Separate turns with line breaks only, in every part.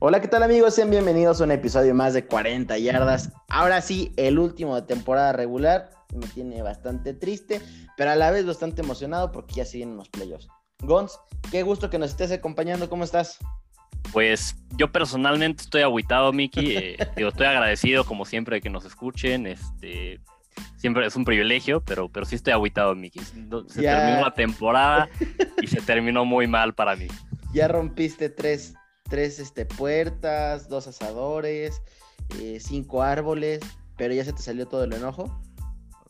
Hola, ¿qué tal amigos? Sean bienvenidos a un episodio más de 40 yardas. Ahora sí, el último de temporada regular. Me tiene bastante triste, pero a la vez bastante emocionado porque ya siguen los playoffs. Gons, qué gusto que nos estés acompañando. ¿Cómo estás?
Pues yo personalmente estoy aguitado, Miki. Eh, digo, estoy agradecido como siempre de que nos escuchen. Este, siempre es un privilegio, pero, pero sí estoy aguitado, Miki. Se terminó la temporada y se terminó muy mal para mí.
Ya rompiste tres, tres este, puertas, dos asadores, eh, cinco árboles, pero ya se te salió todo el enojo.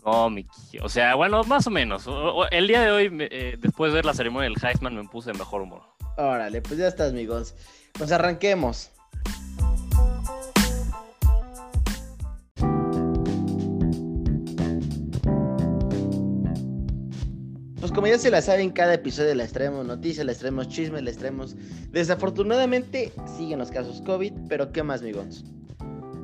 No, Miki. O sea, bueno, más o menos. El día de hoy, eh, después de ver la ceremonia del Heisman, me puse de mejor humor.
Órale, pues ya estás, amigos. Pues arranquemos. Como ya se la saben, cada episodio les traemos noticias, les traemos chismes, les traemos... Desafortunadamente siguen los casos COVID, pero ¿qué más, amigos?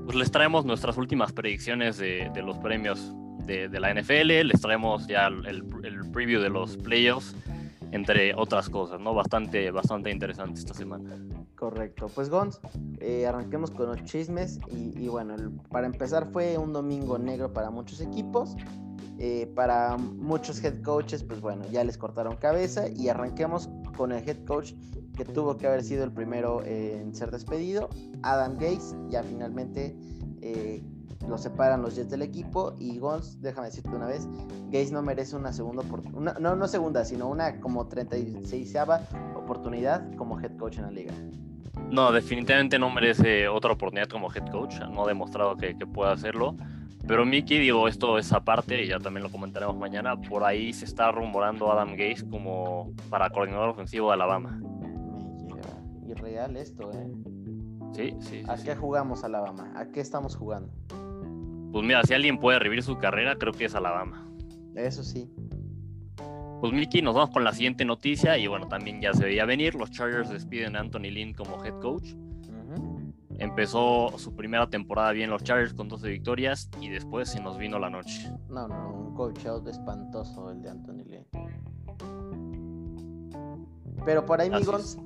Pues les traemos nuestras últimas predicciones de, los premios de, la NFL, les traemos ya el, el preview de los playoffs entre otras cosas, ¿no? Bastante, bastante interesante esta semana.
Correcto. Pues Gons, eh, arranquemos con los chismes y, bueno, para empezar fue un domingo negro para muchos equipos. Eh, para muchos head coaches, pues bueno, ya les cortaron cabeza y arranquemos con el head coach que tuvo que haber sido el primero en ser despedido, Adam Gates, ya finalmente eh, lo separan los Jets del equipo y Gons, déjame decirte una vez, Gates no merece una segunda oportunidad, no, no segunda, sino una como 36 oportunidad como head coach en la liga.
No, definitivamente no merece otra oportunidad como head coach, no ha demostrado que, que pueda hacerlo. Pero Mickey, digo, esto es aparte y ya también lo comentaremos mañana. Por ahí se está rumorando Adam Gates como para coordinador ofensivo de Alabama.
Me. Irreal esto, ¿eh?
Sí, sí.
¿A qué jugamos Alabama? ¿A qué estamos jugando?
Pues mira, si alguien puede revivir su carrera, creo que es Alabama.
Eso sí.
Pues Mickey, nos vamos con la siguiente noticia y bueno, también ya se veía venir, los Chargers despiden a Anthony Lynn como head coach. Empezó su primera temporada bien los Chargers con 12 victorias y después se nos vino la noche.
No, no, un coach out espantoso el de Anthony Lynn. Pero por ahí, amigos,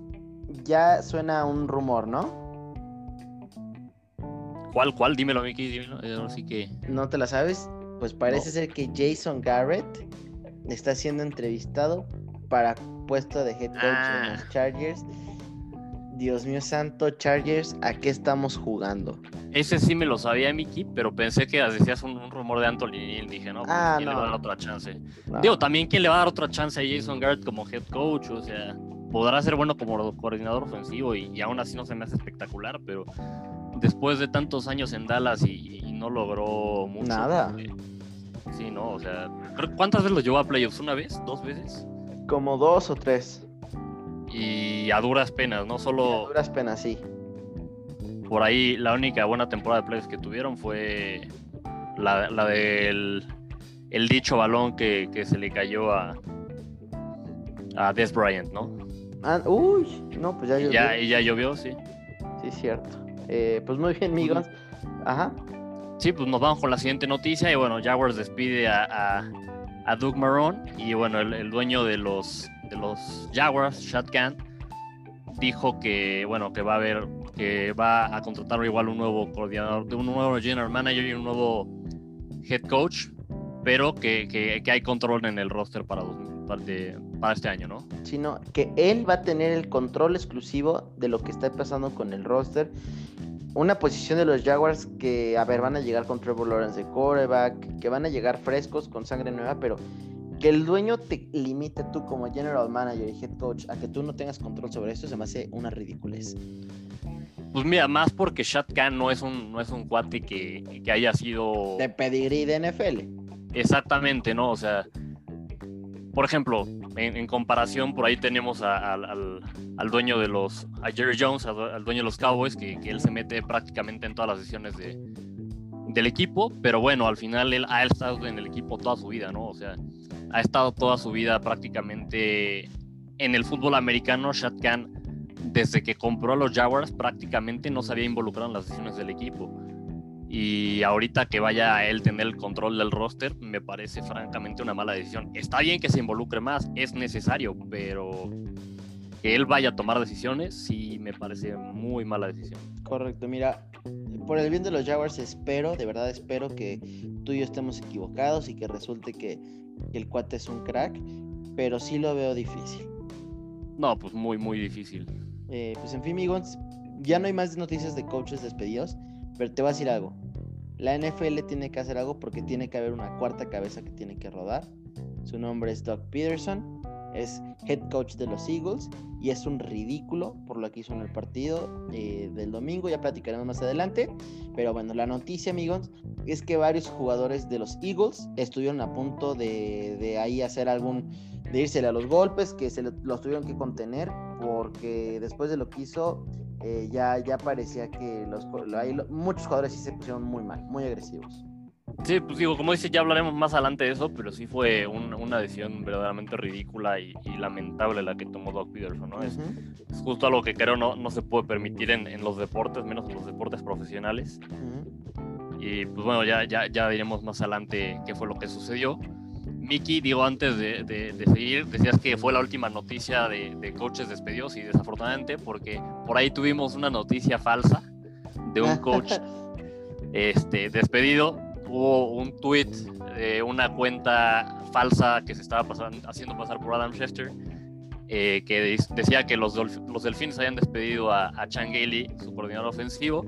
ya suena un rumor, ¿no?
¿Cuál, cuál? Dímelo, Mickey, dímelo. Eh, así que...
¿No te la sabes? Pues parece ser que Jason Garrett está siendo entrevistado para puesto de head coach en los ah. Chargers. Dios mío santo, Chargers, ¿a qué estamos jugando?
Ese sí me lo sabía, Mickey, pero pensé que decías un, rumor de Anthony y Dije, no, pues, ah, ¿quién le va a dar otra chance? Digo, también, ¿quién le va a dar otra chance a Jason Garrett como head coach? O sea, podrá ser bueno como coordinador ofensivo y, y aún así no se me hace espectacular, pero después de tantos años en Dallas y, no logró mucho.
Nada.
sí, no, o sea, ¿cuántas veces lo llevó a playoffs? ¿Una vez? ¿Dos veces?
Como dos o tres.
Y a duras penas, ¿no? Solo.
a duras penas, sí.
Por ahí la única buena temporada de playoffs que tuvieron fue la, del el dicho balón que, se le cayó a, a Des Bryant, ¿no?
Ah, uy, no, pues ya llovió.
Ya, y ya llovió, sí.
Sí, cierto. Eh, pues muy bien, amigos. Ajá.
Sí, pues nos vamos con la siguiente noticia. Y bueno, Jaguars despide a, a, Doug Marrone. Y bueno, el, dueño de los, de los Jaguars, Khan, dijo que, bueno, que va a haber, que va a contratar igual un nuevo coordinador, un nuevo general manager y un nuevo head coach, pero que, que, hay control en el roster para, para, para este año, ¿no?
Sino que él va a tener el control exclusivo de lo que está pasando con el roster una posición de los Jaguars que, a ver, van a llegar con Trevor Lawrence de quarterback, que van a llegar frescos con sangre nueva, pero que el dueño te limite tú como general manager y head coach a que tú no tengas control sobre esto se me hace una ridiculez.
Pues mira, más porque Shad Khan no es un, no es un cuate que, que haya sido...
De pedigrí de NFL.
Exactamente, ¿no? O sea, por ejemplo, en, comparación, por ahí tenemos al, dueño de los, a Jerry Jones, al, dueño de los Cowboys, que, él se mete prácticamente en todas las decisiones de, del equipo, pero bueno, al final él ha estado en el equipo toda su vida, ¿no? O sea, ha estado toda su vida prácticamente en el fútbol americano. Shad Khan, desde que compró a los Jaguars, prácticamente no se había involucrado en las decisiones del equipo. Y ahorita que vaya a él tener el control del roster, me parece francamente una mala decisión. Está bien que se involucre más, es necesario, pero que él vaya a tomar decisiones, sí me parece muy mala decisión.
Correcto, mira, por el bien de los Jaguars espero, de verdad espero que tú y yo estemos equivocados y que resulte que, el cuate es un crack, pero sí lo veo difícil.
No, pues muy, muy difícil.
Eh, pues en fin, amigos, ya no hay más noticias de coaches despedidos, pero te voy a decir algo. La NFL tiene que hacer algo porque tiene que haber una cuarta cabeza que tiene que rodar. Su nombre es Doug Peterson es head coach de los Eagles y es un ridículo por lo que hizo en el partido eh, del domingo, ya platicaremos más adelante, pero bueno, la noticia amigos es que varios jugadores de los Eagles estuvieron a punto de, ahí hacer algún, de irse a los golpes, que se los tuvieron que contener porque después de lo que hizo eh, ya, ya parecía que los, muchos jugadores sí se pusieron muy mal, muy agresivos.
Sí, pues digo, como dice, ya hablaremos más adelante de eso, pero sí fue una decisión verdaderamente ridícula y, lamentable la que tomó Doc Peterson, ¿no? es, justo algo que creo no, no se puede permitir en, los deportes, menos en los deportes profesionales. Y pues bueno, ya, ya, ya diremos más adelante qué fue lo que sucedió. Miki, digo, antes de, de, seguir, decías que fue la última noticia de, de coaches despedidos y desafortunadamente, porque por ahí tuvimos una noticia falsa de un coach este, despedido hubo un tweet de una cuenta falsa que se estaba haciendo pasar por Adam Schefter, eh, que decía que los, los Delfines habían despedido a, a Chan Gailey, su coordinador ofensivo.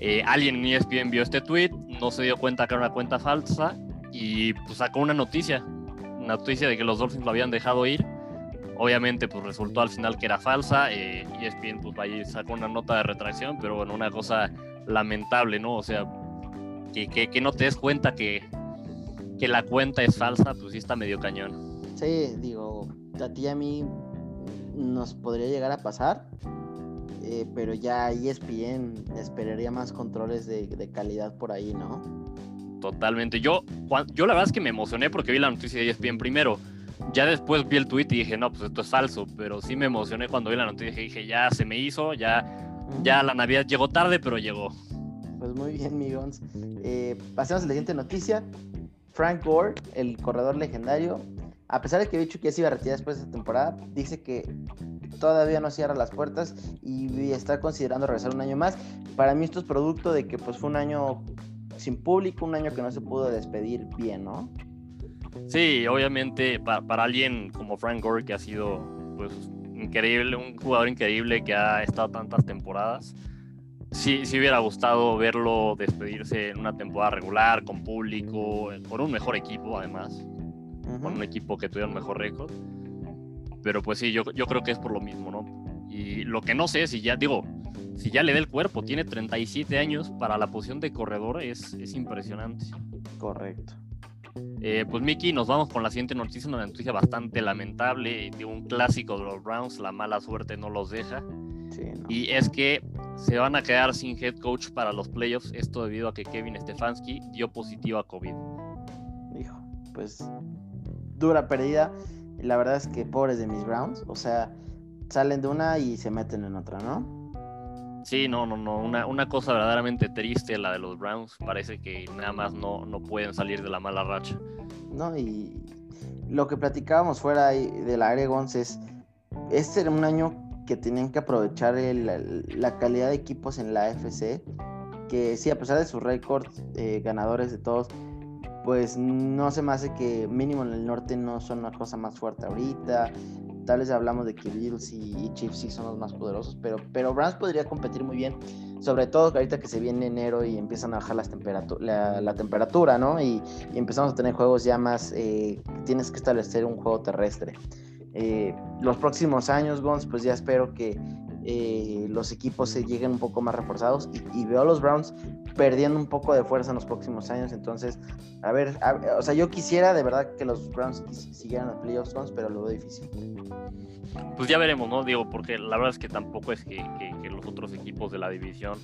Eh, alguien en ESPN vio este tweet, no se dio cuenta que era una cuenta falsa y pues, sacó una noticia, una noticia de que los Dolphins lo habían dejado ir. Obviamente, pues resultó al final que era falsa. Eh, ESPN pues ahí sacó una nota de retracción, pero bueno, una cosa lamentable, ¿no? O sea, que, no te des cuenta que, que la cuenta es falsa, pues sí está medio cañón.
Sí, digo, a ti y a mí nos podría llegar a pasar, eh, pero ya ESPN esperaría más controles de, calidad por ahí, ¿no?
Totalmente. Yo, yo la verdad es que me emocioné porque vi la noticia de ESPN primero. Ya después vi el tweet y dije, no, pues esto es falso, pero sí me emocioné cuando vi la noticia y dije, ya se me hizo, ya, ya la Navidad llegó tarde, pero llegó.
Pues muy bien, Migons. Eh, pasemos a la siguiente noticia. Frank Gore, el corredor legendario, a pesar de que dicho que ya se iba a retirar después de esta temporada, dice que todavía no cierra las puertas y está considerando regresar un año más. Para mí esto es producto de que pues fue un año sin público, un año que no se pudo despedir bien, ¿no?
Sí, obviamente para, alguien como Frank Gore que ha sido pues increíble, un jugador increíble que ha estado tantas temporadas, sí, sí hubiera gustado verlo despedirse en una temporada regular, con público, con un mejor equipo además, con un equipo que tuviera un mejor récord. Pero pues sí, yo, yo creo que es por lo mismo, ¿no? Y lo que no sé si ya, digo, si ya le da el cuerpo, tiene 37 años, para la posición de corredor es, es impresionante.
Correcto.
Eh, pues Miki, nos vamos con la siguiente noticia, una noticia bastante lamentable, de un clásico de los Browns, la mala suerte no los deja. Y es que se van a quedar sin head coach para los playoffs, esto debido a que Kevin Stefanski dio positivo a COVID.
Hijo, pues dura pérdida. La verdad es que pobres de mis Browns, o sea, salen de una y se meten en otra, ¿no?
Sí, no, no, no, una, una cosa verdaderamente triste la de los Browns. Parece que nada más no, no pueden salir de la mala racha.
No, y lo que platicábamos fuera de la área es, este era un año que tenían que aprovechar la calidad de equipos en la AFC, que sí, a pesar de sus récords eh, ganadores de todos, pues no se me hace que mínimo en el norte no son una cosa más fuerte ahorita. Tal vez hablamos de que Bills y, Chiefs sí son los más poderosos, pero, pero Browns podría competir muy bien, sobre todo ahorita que se viene enero y empiezan a bajar las la, temperatura, ¿no? Y, empezamos a tener juegos ya más, eh, tienes que establecer un juego terrestre. Eh, los próximos años, Gons, pues ya espero que eh, los equipos se lleguen un poco más reforzados y, veo a los Browns perdiendo un poco de fuerza en los próximos años. Entonces, a ver, o sea, yo quisiera de verdad que los Browns siguieran a playoffs, Gons, pero lo veo difícil.
Pues ya veremos, ¿no? Digo, porque la verdad es que tampoco es que, los otros equipos de la división,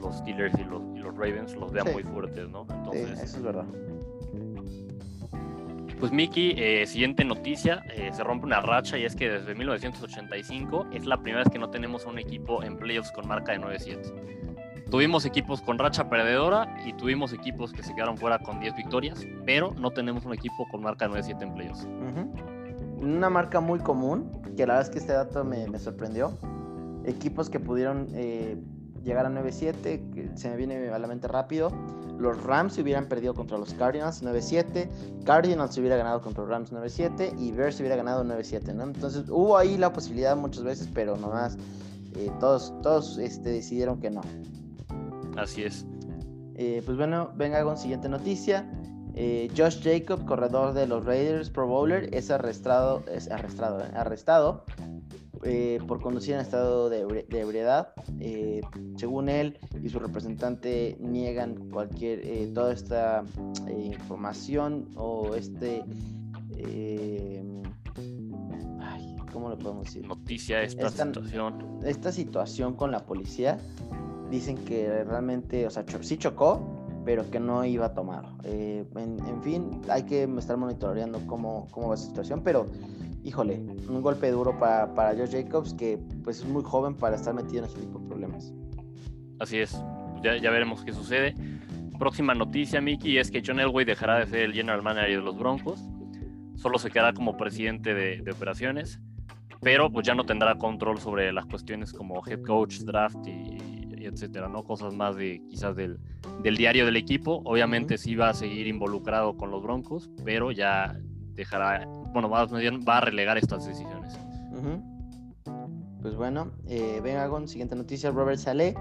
los Steelers y los, Ravens, los vean muy fuertes, ¿no?
Entonces, eso es verdad.
Pues Miki, eh, siguiente noticia, eh, se rompe una racha y es que desde 1985 es la primera vez que no tenemos un equipo en playoffs con marca de 9-7. Tuvimos equipos con racha perdedora y tuvimos equipos que se quedaron fuera con 10 victorias, pero no tenemos un equipo con marca de 9-7 en playoffs.
una marca muy común, que la verdad es que este dato me, sorprendió. Equipos que pudieron eh, llegar a 9-7, que se me viene a la mente rápido. Los Rams se hubieran perdido contra los Cardinals 9-7, Cardinals se hubiera ganado contra los Rams 9-7 y Bears se hubiera ganado 9-7, ¿no? Entonces hubo ahí la posibilidad muchas veces, pero nomás eh, todos, todos este, decidieron que no.
Así es.
Eh, pues bueno, venga con siguiente noticia. Eh, Josh Jacob, corredor de los Raiders Pro Bowler, es arrestado, es arrestado, arrestado por conducir en estado de, ebriedad. según él y su representante niegan cualquier toda esta información o este ¿cómo lo podemos decir?
Noticia esta, situación.
Esta situación con la policía, dicen que realmente, o sea, sí chocó, pero que no iba tomado. Eh, en, fin, hay que estar monitoreando cómo, cómo va esa situación, pero híjole, un golpe duro para, para Josh Jacobs, que pues es muy joven para estar metido en ese tipo de problemas.
Así es, ya, ya veremos qué sucede. Próxima noticia, Mickey, es que John Elway dejará de ser el general manager de los Broncos. Solo se quedará como presidente de, de operaciones pero pues ya no tendrá control sobre las cuestiones como head coach, draft y, etcétera, ¿no? Cosas más de quizás del, del diario del equipo. Obviamente sí va a seguir involucrado con los Broncos, pero ya dejará, bueno, va, va a relegar estas decisiones.
Pues bueno, eh, venga con siguiente noticia, Robert Saleh,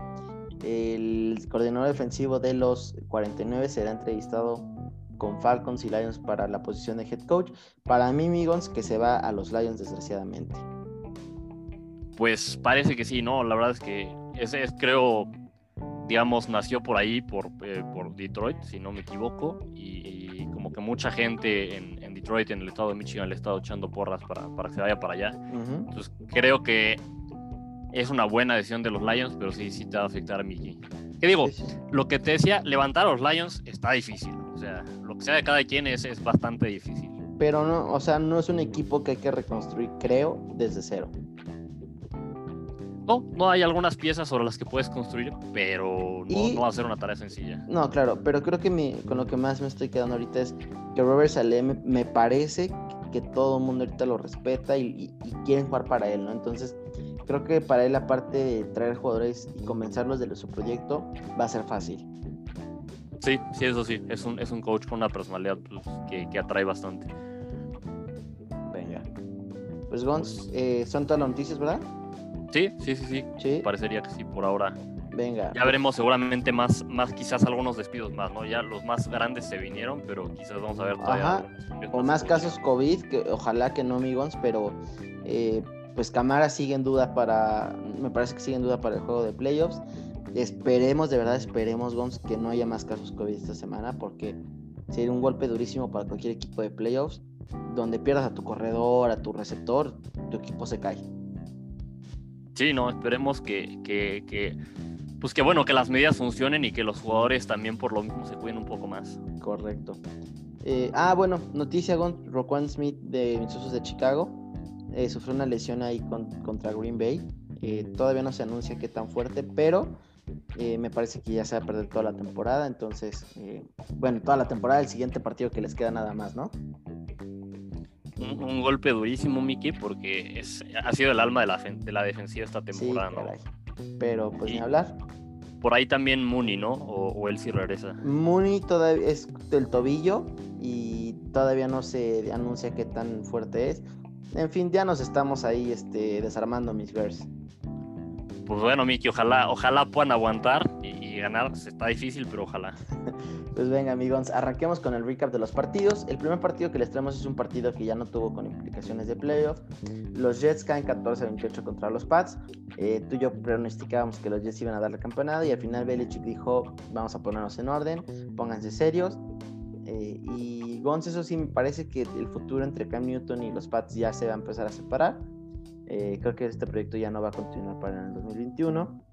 el coordinador defensivo de los 49 será entrevistado con Falcons y Lions para la posición de head coach. Para mí, Migons, que se va a los Lions desgraciadamente.
Pues parece que sí, ¿no? La verdad es que ese es, creo, digamos, nació por ahí, por, eh, por Detroit, si no me equivoco, y, como que mucha gente en, Detroit, en el estado de Michigan, le ha estado echando porras para, para que se vaya para allá. Entonces creo que es una buena decisión de los Lions, pero sí, sí te va a afectar a Mickey. ¿Qué digo? Lo que te decía, levantar a los Lions está difícil. O sea, lo que sea de cada quien es, es bastante difícil.
Pero no, o sea, no es un equipo que hay que reconstruir, creo, desde cero.
No, no hay algunas piezas sobre las que puedes construir, pero no, va a ser una tarea sencilla.
No, claro, pero creo que con lo que más me estoy quedando ahorita es que Robert Saleh me, parece que todo el mundo ahorita lo respeta y, y, quieren jugar para él, ¿no? Entonces, creo que para él, aparte de traer jugadores y convencerlos de su proyecto, va a ser fácil.
Sí, sí, eso sí. Es un, es un coach con una personalidad pues, que, atrae bastante.
Venga. Pues Gons, eh, son todas las noticias, ¿verdad?
Sí, sí, sí, sí, Parecería que sí, por ahora.
Venga.
Ya veremos seguramente más, más, quizás algunos despidos más, ¿no? Ya los más grandes se vinieron, pero quizás vamos a ver todavía.
Ajá. O más casos COVID, que ojalá que no, amigos, pero eh, pues Camara sigue en duda para, me parece que sigue en duda para el juego de playoffs. Esperemos, de verdad, esperemos, Gons, que no haya más casos COVID esta semana, porque sería un golpe durísimo para cualquier equipo de playoffs, donde pierdas a tu corredor, a tu receptor, tu equipo se cae.
Sí, no, esperemos que, que, pues que bueno, que las medidas funcionen y que los jugadores también por lo mismo se cuiden un poco más.
Correcto. Eh, ah, bueno, noticia, Gon, Roquan Smith de Minnesota de Chicago eh, sufrió una lesión ahí contra Green Bay. Eh, todavía no se anuncia qué tan fuerte, pero eh, me parece que ya se va a perder toda la temporada. Entonces, bueno, toda la temporada, el siguiente partido que les queda nada más, ¿no?
Un, golpe durísimo, Mickey, porque es, ha sido el alma de la, de la defensiva esta temporada,
Pero pues ni hablar.
Por ahí también Mooney, ¿no? O, o él sí regresa.
Mooney todavía es del tobillo y todavía no se anuncia qué tan fuerte es. En fin, ya nos estamos ahí este, desarmando, mis girls.
Pues bueno, Miki, ojalá, ojalá puedan aguantar ganar. Está difícil, pero ojalá.
pues venga, amigos, arranquemos con el recap de los partidos. El primer partido que les traemos es un partido que ya no tuvo con implicaciones de playoff. Los Jets caen 14-28 contra los Pats. Eh, tú y yo pronosticábamos que los Jets iban a dar la campeonada y al final Belichick dijo, vamos a ponernos en orden, pónganse serios. Eh, y Gons, eso sí me parece que el futuro entre Cam Newton y los Pats ya se va a empezar a separar. Eh, creo que este proyecto ya no va a continuar para el 2021.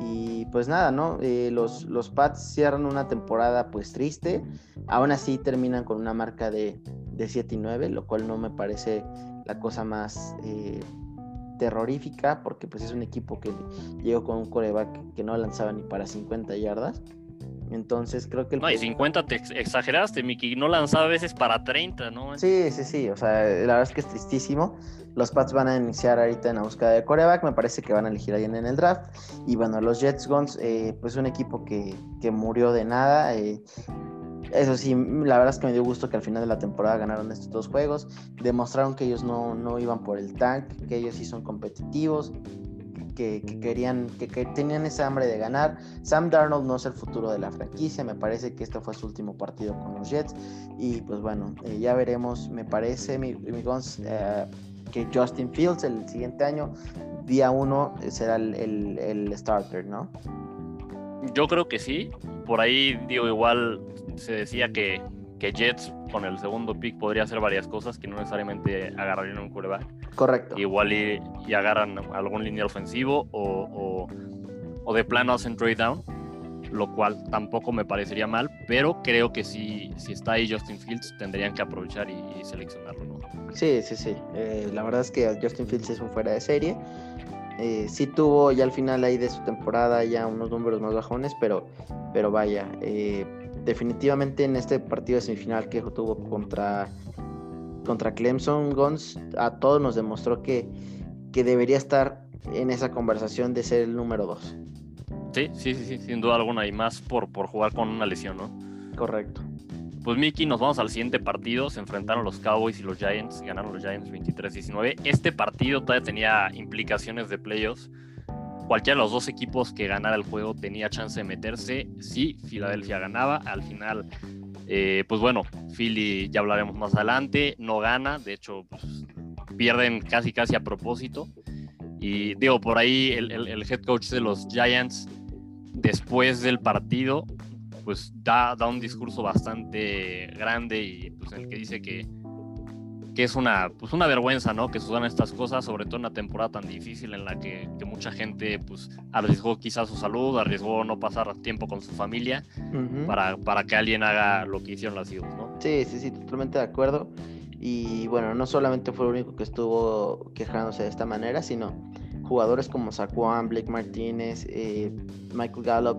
Y pues nada, ¿no? Eh, los, los Pats cierran una temporada pues triste. Aún así terminan con una marca de, de 7 y 9, lo cual no me parece la cosa más terrorífica porque pues es un equipo que llegó con un coreback que no lanzaba ni para 50 yardas. Entonces creo que... El
no, y 50 te exageraste, Miki. No lanzaba a veces para 30, ¿no?
Sí, sí, sí. O sea, la verdad es que es tristísimo. Los Pats van a iniciar ahorita en la búsqueda de coreback. Me parece que van a elegir alguien en el draft. Y bueno, los Jets Guns, eh, pues un equipo que, que murió de nada. Eh, eso sí, la verdad es que me dio gusto que al final de la temporada ganaron estos dos juegos. Demostraron que ellos no, no iban por el tank, que ellos sí son competitivos, que, querían, que, tenían esa hambre de ganar. Sam Darnold no es el futuro de la franquicia, me parece que este fue su último partido con los Jets. Y pues bueno, eh, ya veremos, me parece, mi, mi eh, que Justin Fields el siguiente año, día uno, será el, el, el starter, ¿no?
Yo creo que sí. Por ahí, digo, igual se decía que, que Jets con el segundo pick podría hacer varias cosas que no necesariamente agarrarían un quarterback.
Correcto.
Igual y, y agarran algún línea ofensivo o, o, de plano hacen trade down, lo cual tampoco me parecería mal, pero creo que si, si está ahí Justin Fields tendrían que aprovechar y, seleccionarlo. ¿no?
Sí, sí, sí. Eh, la verdad es que Justin Fields es un fuera de serie. Eh, sí tuvo ya al final ahí de su temporada ya unos números más bajones, pero, pero vaya, eh, definitivamente en este partido de semifinal que tuvo contra, contra Clemson, Gons a todos nos demostró que, que debería estar en esa conversación de ser el número 2.
Sí, sí, sí, sin duda alguna, y más por, por jugar con una lesión, ¿no?
Correcto.
Pues Miki, nos vamos al siguiente partido. Se enfrentaron los Cowboys y los Giants. Ganaron los Giants 23-19. Este partido todavía tenía implicaciones de playoffs cualquiera de los dos equipos que ganara el juego tenía chance de meterse. Si Filadelfia ganaba, al final, eh, pues bueno, Philly ya hablaremos más adelante, no gana, de hecho, pues, pierden casi casi a propósito. Y digo, por ahí el, head coach de los Giants, después del partido, pues da, da un discurso bastante grande y pues en el que dice que que es una, pues una vergüenza, ¿no? Que sucedan estas cosas, sobre todo en una temporada tan difícil en la que, mucha gente, pues, arriesgó quizás su salud, arriesgó no pasar tiempo con su familia para, para que alguien haga lo que hicieron las Eagles, ¿no?
Sí, sí, sí, totalmente de acuerdo. Y bueno, no solamente fue el único que estuvo quejándose de esta manera, sino jugadores como Saquon, Blake Martínez, eh, Michael Gallup,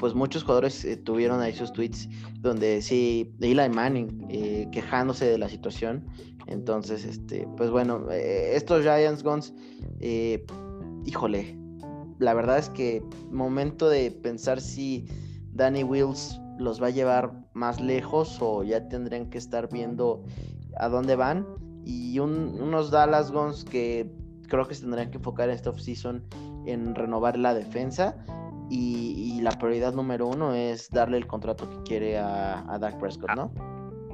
pues muchos jugadores eh, tuvieron ahí sus tweets donde sí, Eli Manning eh, quejándose de la situación entonces, este, pues bueno, eh, estos Giants Guns, híjole, la verdad es que momento de pensar si Danny Wills los va a llevar más lejos o ya tendrían que estar viendo a dónde van. Y unos Dallas Guns que creo que se tendrían que enfocar en esta offseason en renovar la defensa. Y, la prioridad número uno es darle el contrato que quiere a, a Dak Prescott, ¿no?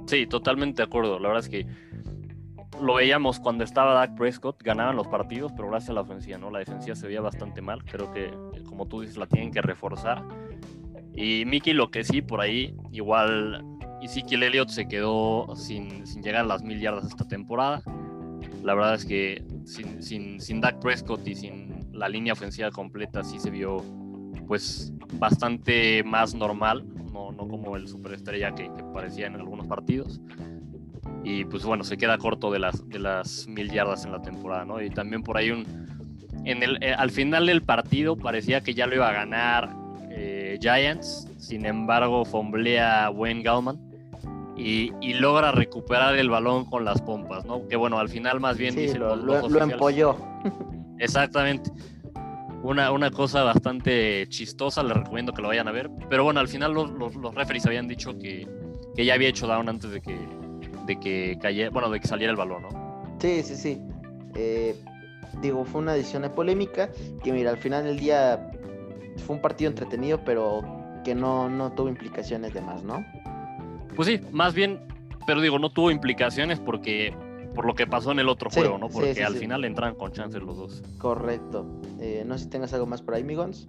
Sí, totalmente de acuerdo. La verdad es que lo veíamos cuando estaba Dak Prescott, ganaban los partidos, pero gracias a la ofensiva, ¿no? La defensiva se veía bastante mal. Creo que, como tú dices, la tienen que reforzar. Y Mickey, lo que sí, por ahí, igual Ezekiel Elliott se quedó sin, sin, llegar a las mil yardas esta temporada. La verdad es que sin, sin, sin Dak Prescott y sin la línea ofensiva completa, sí se vio pues bastante más normal, no, no como el superestrella que, que parecía en algunos partidos y pues bueno, se queda corto de las, de las mil yardas en la temporada, ¿no? Y también por ahí un... En el, eh, al final del partido parecía que ya lo iba a ganar eh, Giants, sin embargo fomblea Wayne Gallman y, y, logra recuperar el balón con las pompas, ¿no? Que bueno, al final más bien
dice lo, lo, empolló.
Exactamente. Una, una, cosa bastante chistosa, les recomiendo que lo vayan a ver. Pero bueno, al final los, los, los referees habían dicho que, que ya había hecho down antes de que, de que cayera, bueno, de que saliera el balón, ¿no?
Sí, sí, sí. Eh, digo, fue una decisión de polémica que mira, al final del día fue un partido entretenido, pero que no, no tuvo implicaciones de más, ¿no?
Pues sí, más bien, pero digo, no tuvo implicaciones porque por lo que pasó en el otro juego, ¿no? Porque al final entran con chances los dos.
Correcto. Eh, no sé si tengas algo más por ahí, Migons.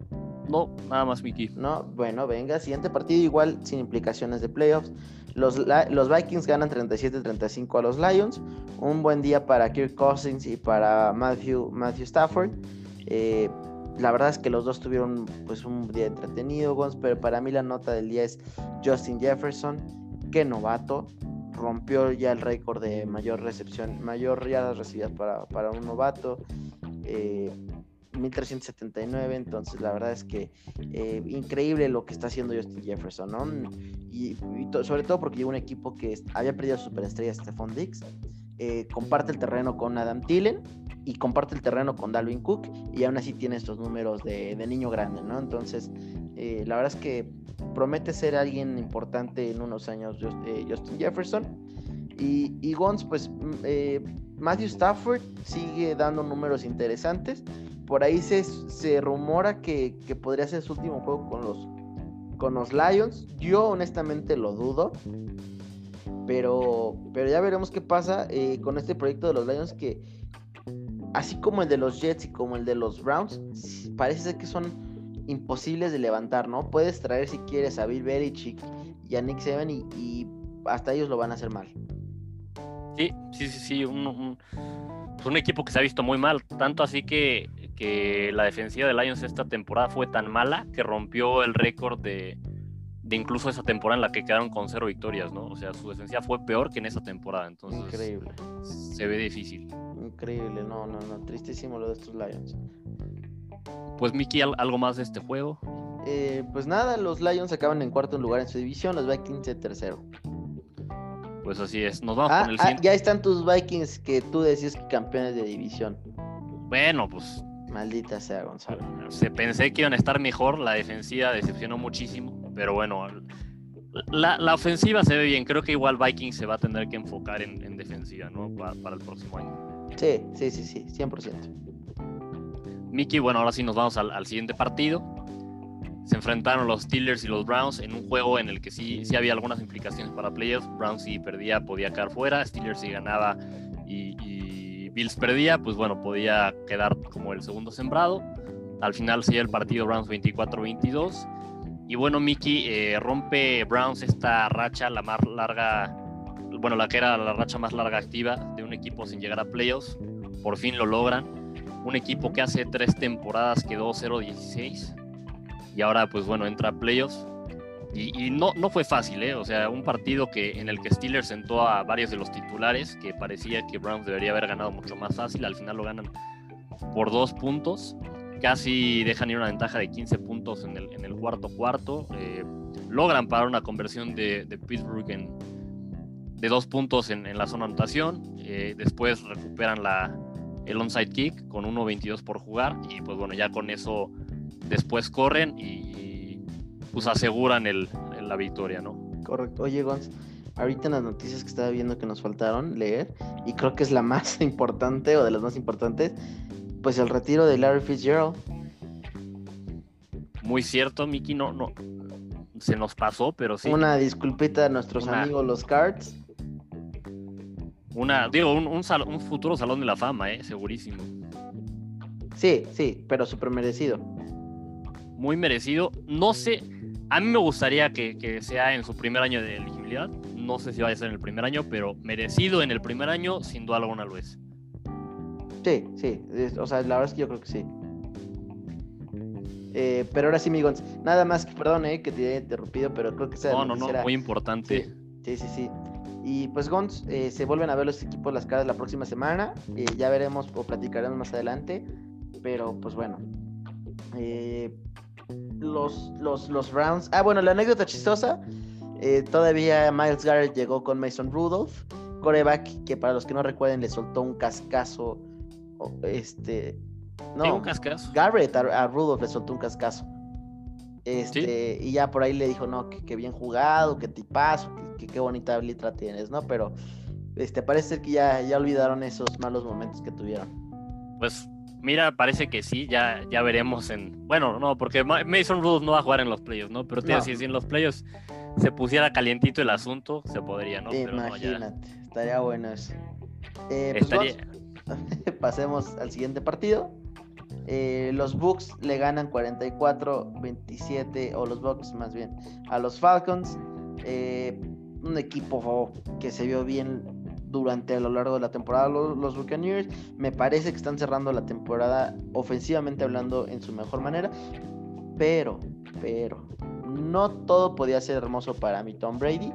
No, nada más, Miki.
No, bueno, venga, siguiente partido igual sin implicaciones de playoffs. Los, los Vikings ganan 37-35 a los Lions. Un buen día para Kirk Cousins y para Matthew, Matthew Stafford. Eh, la verdad es que los dos tuvieron pues un día entretenido, pero para mí la nota del día es Justin Jefferson. Qué novato. Rompió ya el récord de mayor recepción, mayor yardas recibidas para, para un novato. Eh, 1379, entonces la verdad es que eh, increíble lo que está haciendo Justin Jefferson, ¿no? Y, sobre todo porque lleva un equipo que había perdido a su superestrella Stephon Dix, eh, comparte el terreno con Adam Tillen y comparte el terreno con Dalvin Cook y aún así tiene estos números de, niño grande, ¿no? Entonces, eh, la verdad es que promete ser alguien importante en unos años Justin Jefferson. Y, y Gons, pues mm, Matthew Stafford sigue dando números interesantes por ahí se, se rumora que, podría ser su último juego con los, con los Lions. Yo honestamente lo dudo. Pero, pero ya veremos qué pasa eh, con este proyecto de los Lions que, así como el de los Jets y como el de los Browns, parece ser que son imposibles de levantar, ¿no? Puedes traer si quieres a Bill Belichick y a Nick Saban y, hasta ellos lo van a hacer mal.
Sí, sí, sí, sí, un, un equipo que se ha visto muy mal, tanto así que que la defensiva de Lions esta temporada fue tan mala que rompió el récord de, incluso esa temporada en la que quedaron con cero victorias, ¿no? O sea, su defensiva fue peor que en esa temporada, entonces
Increíble.
se ve difícil.
Increíble, no, no, no, tristísimo lo de estos Lions.
Pues Miki, ¿algo más de este juego?
Eh, pues nada, los Lions acaban en cuarto lugar en su división, los Vikings en tercero.
Pues así es, nos vamos
ah,
con el
ah, Ya están tus Vikings que tú decías que campeones de división.
Bueno, pues
Maldita sea, Gonzalo.
Se pensé que iban a estar mejor, la defensiva decepcionó muchísimo, pero bueno, la, ofensiva se ve bien. Creo que igual Vikings se va a tener que enfocar en, defensiva, ¿no? Para, el próximo año.
Sí, sí, sí, sí, 100%.
Mickey, bueno, ahora sí nos vamos al, siguiente partido. Se enfrentaron los Steelers y los Browns en un juego en el que sí, sí había algunas implicaciones para playoffs. Browns si perdía podía quedar fuera, Steelers si ganaba y Bills perdía, pues bueno, podía quedar como el segundo sembrado. Al final sigue el partido Browns 24-22. Y bueno, Mickey eh, rompe Browns esta racha, la más larga, bueno, la que era la racha más larga activa de un equipo sin llegar a playoffs. Por fin lo logran. Un equipo que hace tres temporadas quedó 0-16 y ahora, pues bueno, entra a playoffs. Y, no, no fue fácil, ¿eh? O sea, un partido que, en el que Steelers sentó a varios de los titulares, que parecía que Browns debería haber ganado mucho más fácil, al final lo ganan por dos puntos, casi dejan ir una ventaja de 15 puntos en el, en el cuarto cuarto, eh, logran parar una conversión de, Pittsburgh en, de dos puntos en, en la zona anotación, eh, después recuperan la, el onside kick con 1.22 por jugar y pues bueno, ya con eso después corren y pues aseguran el, la victoria, ¿no?
Correcto. Oye, Gonz, ahorita en las noticias que estaba viendo que nos faltaron leer, y creo que es la más importante o de las más importantes, pues el retiro de Larry Fitzgerald.
Muy cierto, Miki, no, no, se nos pasó, pero sí.
Una disculpita a nuestros amigos los Cards.
Una, digo, un, un, futuro salón de la fama, eh, segurísimo.
Sí, sí, pero súper merecido.
Muy merecido. No sé, a mí me gustaría que, sea en su primer año de elegibilidad. No sé si vaya a ser en el primer año, pero merecido en el primer año, sin duda alguna lo es.
Sí, sí. o sea, la verdad es que yo creo que sí. Eh, pero ahora sí, amigos, nada más que, perdón, eh, que te haya interrumpido, pero creo que sea.
No, no, no, muy importante.
Sí, sí, sí. Y pues, Gons, eh, se vuelven a ver los equipos las caras la próxima semana. ya veremos o platicaremos más adelante. Pero, pues bueno. Eh, los, los, los Browns. Ah, bueno, la anécdota chistosa. Eh, todavía Miles Garrett llegó con Mason Rudolph, coreback, que para los que no recuerden le soltó un cascazo. Este. No,
un cascazo.
Garrett a, Rudolph le soltó un cascazo. Este, y ya por ahí le dijo, no, que, bien jugado, que tipazo, que, qué bonita habilidad tienes, ¿no? Pero este, parece que ya, ya olvidaron esos malos momentos que tuvieron.
Pues Mira, parece que sí, ya, ya veremos en. Bueno, no, porque Mason Rudolph no va a jugar en los playoffs, ¿no? Pero te si en los playoffs se pusiera calientito el asunto, se podría, ¿no?
Imagínate, estaría bueno eso. Eh, pues pasemos al siguiente partido. Eh, los Bucks le ganan 44-27, o los Bucks más bien, a los Falcons. Eh, un equipo que se vio bien durante a lo largo de la temporada los, Buccaneers. Me parece que están cerrando la temporada ofensivamente hablando en su mejor manera. Pero, pero, no todo podía ser hermoso para mi Tom Brady.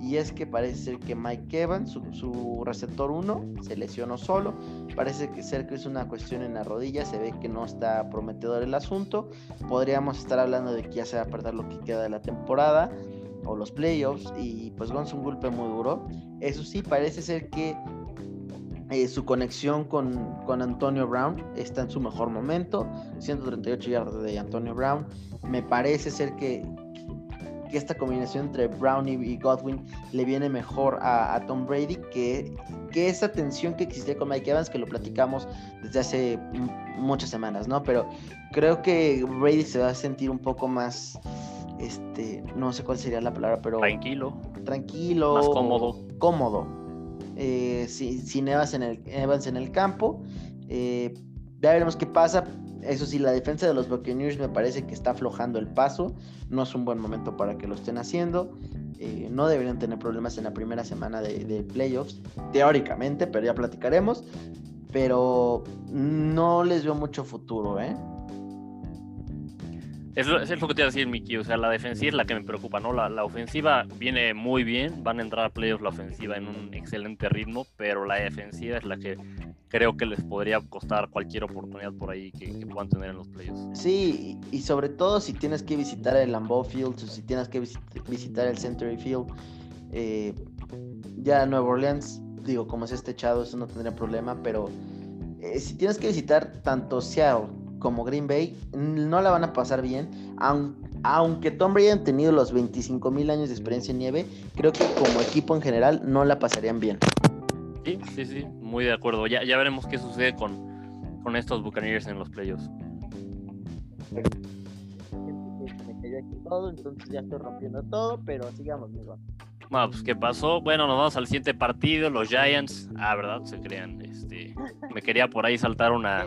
Y es que parece ser que Mike Evans, su, receptor 1, se lesionó solo, parece que ser que es una cuestión en la rodilla, se ve que no está prometedor el asunto, podríamos estar hablando de que ya se va a perder lo que queda de la temporada o los playoffs y pues Gonz un golpe muy duro. Eso sí, parece ser que eh, su conexión con, con, Antonio Brown está en su mejor momento. 138 yardas de Antonio Brown. Me parece ser que, que esta combinación entre Brown y, Godwin le viene mejor a, Tom Brady que, que, esa tensión que existía con Mike Evans, que lo platicamos desde hace muchas semanas, ¿no? Pero creo que Brady se va a sentir un poco más, este, no sé cuál sería la palabra, pero...
Tranquilo.
Tranquilo.
Más cómodo.
Cómodo eh, sin, Evans, en el, Evans en el campo. Eh, ya veremos qué pasa. Eso sí, la defensa de los Buccaneers me parece que está aflojando el paso. No es un buen momento para que lo estén haciendo. Eh, no deberían tener problemas en la primera semana de, de, playoffs, teóricamente, pero ya platicaremos. Pero no les veo mucho futuro, ¿eh?
Es lo, es lo que te iba a decir, Miki. O sea, la defensiva es la que me preocupa, ¿no? La, la, ofensiva viene muy bien. Van a entrar a playoffs la ofensiva en un excelente ritmo, pero la defensiva es la que creo que les podría costar cualquier oportunidad por ahí que, puedan tener en los playoffs.
Sí, y, sobre todo si tienes que visitar el Lambeau Field o si tienes que visitar el Century Field. Eh, ya Nueva Orleans, digo, como es este echado, eso no tendría problema, pero eh, si tienes que visitar tanto Seattle como Green Bay no la van a pasar bien, aunque Tom Brady han tenido los 25 mil años de experiencia en nieve, creo que como equipo en general no la pasarían bien.
Sí, sí, sí, muy de acuerdo. Ya, ya veremos qué sucede con, con estos Buccaneers en los playoffs.
Todo, entonces ya estoy rompiendo todo, pero sigamos,
bueno, pues ¿qué pasó? Bueno, nos vamos al siguiente partido, los Giants. Ah, ¿verdad? Se crean. Este, me quería por ahí saltar una...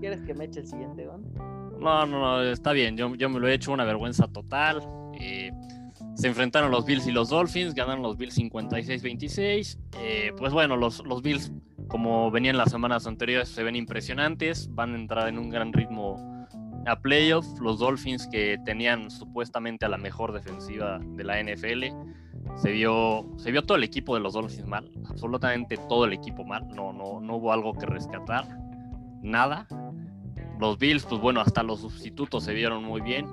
¿Quieres, que me eche el siguiente, Gon?
No, no, no, está bien. Yo, yo me lo he hecho una vergüenza total. Eh, se enfrentaron los Bills y los Dolphins, ganaron los Bills 56-26. Eh, pues bueno, los, los Bills, como venían las semanas anteriores, se ven impresionantes, van a entrar en un gran ritmo a playoffs. Los Dolphins que tenían supuestamente a la mejor defensiva de la NFL se vio, se vio todo el equipo de los Dolphins mal, absolutamente todo el equipo mal, no, no, no hubo algo que rescatar, nada. Los Bills, pues bueno, hasta los sustitutos se vieron muy bien.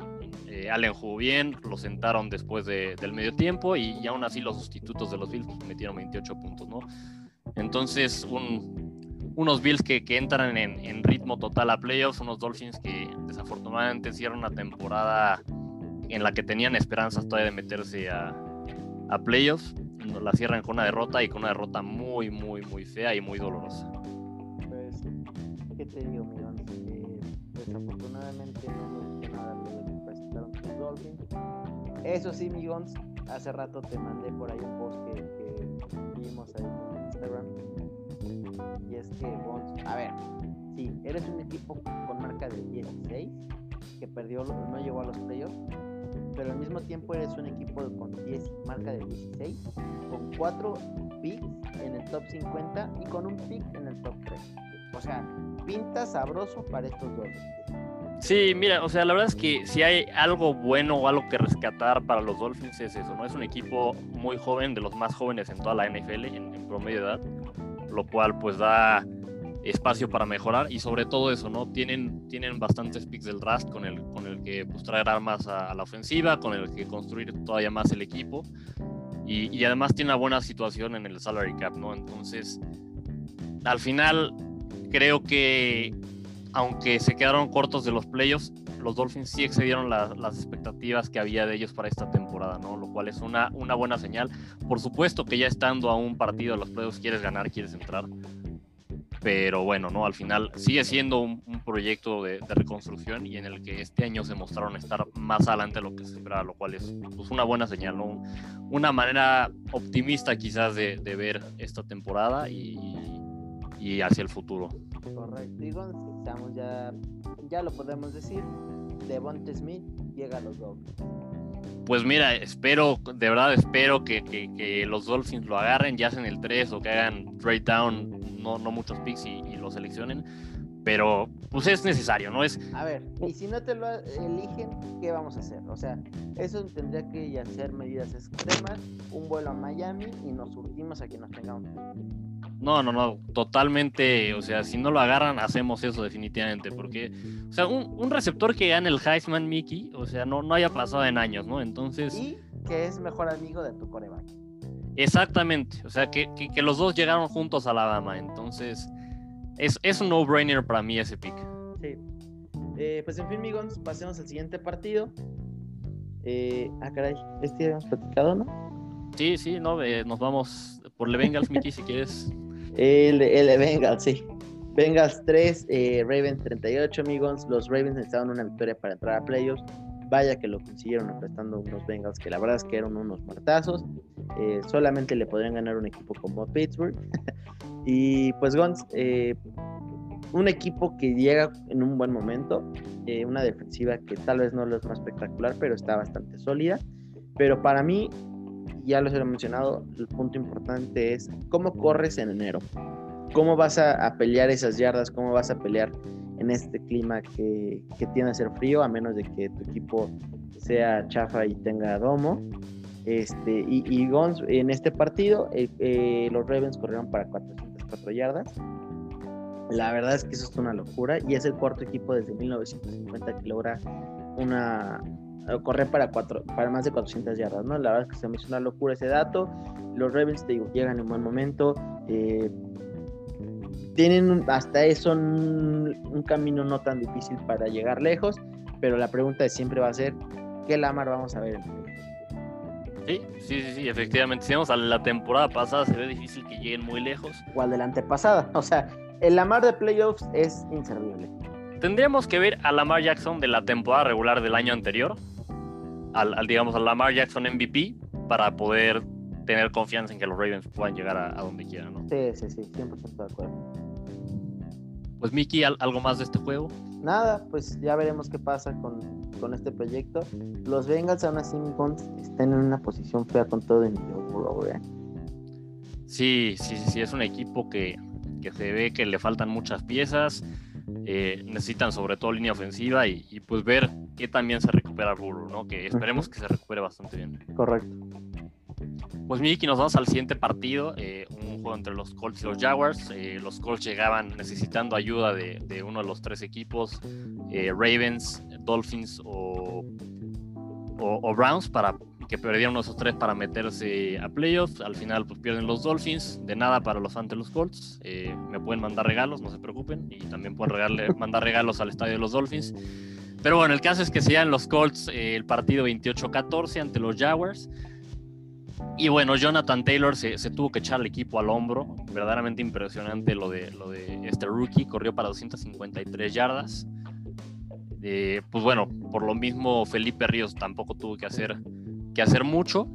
Eh, Allen jugó bien, lo sentaron después del medio tiempo y, aún así los sustitutos de los Bills pues, metieron 28 puntos, ¿no? Entonces, unos Bills que, que entran en, en, ritmo total a playoffs, unos Dolphins que desafortunadamente hicieron una temporada en la que tenían esperanzas todavía de meterse a, a playoffs, la cierran con una derrota y con una derrota muy, muy, muy fea y muy dolorosa.
Pues, ¿qué te digo, Miguel? Eh, desafortunadamente no me nada lo que presentaron. Eso sí, Migons, hace rato te mandé por ahí un post que, vimos ahí en Instagram. Y es que, Bons, a ver, si eres un equipo con marca de 16 que perdió, no llegó a los playoffs pero al mismo tiempo eres un equipo con 10, marca de 16, con 4 picks en el top 50 y con un pick en el top 3. O sea, pinta sabroso para estos dos.
Sí, mira, o sea, la verdad es que si hay algo bueno o algo que rescatar para los Dolphins es eso, ¿no? Es un equipo muy joven, de los más jóvenes en toda la NFL, en, en promedio de edad, lo cual pues da espacio para mejorar y sobre todo eso, ¿no? Tienen, tienen bastantes picks del draft con el, con el que pues, traer armas a, la ofensiva, con el que construir todavía más el equipo y, y, además tiene una buena situación en el salary cap, ¿no? Entonces, al final, creo que aunque se quedaron cortos de los playoffs, los Dolphins sí excedieron las expectativas que había de ellos para esta temporada, ¿no? Lo cual es una, una buena señal. Por supuesto que ya estando a un partido de los playoffs quieres ganar, quieres entrar, pero bueno, ¿no? Al final sigue siendo un, proyecto de, reconstrucción y en el que este año se mostraron estar más adelante de lo que se esperaba, lo cual es pues, una buena señal, ¿no? Una manera optimista quizás de, ver esta temporada y, y, hacia el futuro.
Correcto, digo, estamos ya, ya lo podemos decir, Devonte Smith llega a los Dolphins.
Pues mira, espero, de verdad espero que, que, que los Dolphins lo agarren, ya hacen el 3 o que hagan trade down no, no muchos picks y, lo seleccionen, pero pues es necesario, ¿no? Es...
A ver, y si no te lo eligen, ¿qué vamos a hacer? O sea, eso tendría que hacer medidas extremas, un vuelo a Miami y nos surtimos a que nos tengamos.
No, no, no, totalmente, o sea, si no lo agarran, hacemos eso definitivamente, porque, o sea, un, receptor que gane el Heisman Mickey, o sea, no, no haya pasado en años, ¿no? Entonces...
Y que es mejor amigo de tu coreback.
Exactamente, o sea, que, que, los dos llegaron juntos a Alabama, entonces es, es un no-brainer para mí ese pick.
Sí. Eh, pues en fin, amigos, pasemos al siguiente partido. Eh, ah, caray, este habíamos platicado, ¿no?
Sí, sí, no, eh, nos vamos por Le Bengals, Mickey, si quieres.
El, el Bengals, sí. Bengals 3, eh, Ravens 38, amigos. Los Ravens necesitaban una victoria para entrar a playoffs. Vaya que lo consiguieron apretando unos Bengals que la verdad es que eran unos muertazos. Eh, solamente le podrían ganar un equipo como Pittsburgh. y pues Gons, eh, un equipo que llega en un buen momento, una defensiva que tal vez no es más espectacular, pero está bastante sólida. Pero para mí, ya los he mencionado, el punto importante es cómo corres en enero. ¿Cómo vas a, pelear esas yardas? ¿Cómo vas a pelear en este clima que, que, tiene a ser frío, a menos de que tu equipo sea chafa y tenga domo? Este, y, y en este partido, eh, eh, los Ravens corrieron para 404 yardas. La verdad es que eso es una locura y es el cuarto equipo desde 1950 que logra una, correr para, más de 400 yardas, ¿no? La verdad es que se me hizo una locura ese dato. Los Ravens, te digo, llegan en buen momento. Eh, tienen hasta eso un, camino no tan difícil para llegar lejos, pero la pregunta siempre va a ser, ¿qué Lamar vamos a ver
Sí, sí, sí, sí, efectivamente. Si vemos a la temporada pasada, se ve difícil que lleguen muy lejos.
O al de la antepasada. O sea, el Lamar de playoffs es inservible.
Tendríamos que ver a Lamar Jackson de la temporada regular del año anterior al, digamos, al Lamar Jackson MVP para poder tener confianza en que los Ravens puedan llegar a, donde quieran, ¿no?
Sí, sí, sí, 100% de acuerdo.
Pues Miki, ¿algo más de este juego?
Nada, pues ya veremos qué pasa con, con este proyecto. Los Bengals aún así están en una posición fea con todo en ¿eh?
Sí, sí, sí, es un equipo que, que se ve que le faltan muchas piezas. Eh, necesitan sobre todo línea ofensiva y, y, pues ver que también se recupera Burrow, ¿no? Que esperemos que se recupere bastante bien.
Correcto.
Pues Miki, nos vamos al siguiente partido, eh, un juego entre los Colts y los Jaguars. Eh, los Colts llegaban necesitando ayuda de, uno de los tres equipos, Ravens, Dolphins o, Browns, para que perdieron esos tres para meterse a playoffs. Al final, pues pierden los Dolphins. De nada para los ante los Colts. Eh, me pueden mandar regalos, no se preocupen. Y también pueden mandar regalos al estadio de los Dolphins. Pero bueno, el caso es que sean los Colts eh, el partido 28-14 ante los Jaguars. Y bueno, Jonathan Taylor se, tuvo que echar el equipo al hombro. Verdaderamente impresionante lo de, lo de este rookie. Corrió para 253 yardas. Eh, pues bueno, por lo mismo Felipe Ríos tampoco tuvo que hacer que hacer mucho.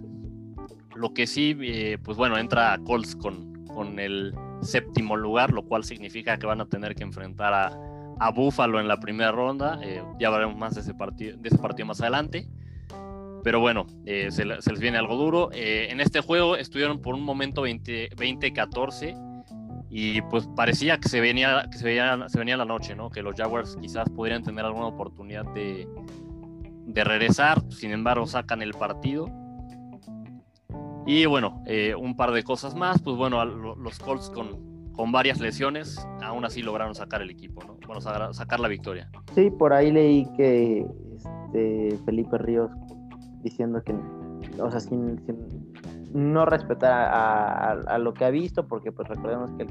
Lo que sí, eh, pues bueno, entra Colts con, con el séptimo lugar, lo cual significa que van a tener que enfrentar a, a Buffalo en la primera ronda. Eh, ya hablaremos más de ese, partido, de ese partido más adelante. Pero bueno, eh, se, les viene algo duro. en este juego estuvieron por un momento 20-14 y pues parecía que se venía, que se venía, se venía la noche, ¿no? Que los Jaguars quizás podrían tener alguna oportunidad de, de regresar, sin embargo sacan el partido. Y bueno, eh, un par de cosas más, pues bueno, los Colts con, con varias lesiones, aún así lograron sacar el equipo, ¿no? Bueno, sacar la victoria.
Sí, por ahí leí que este, Felipe Ríos diciendo que, o sea, sin, no respetar a, lo que ha visto, porque pues recordemos que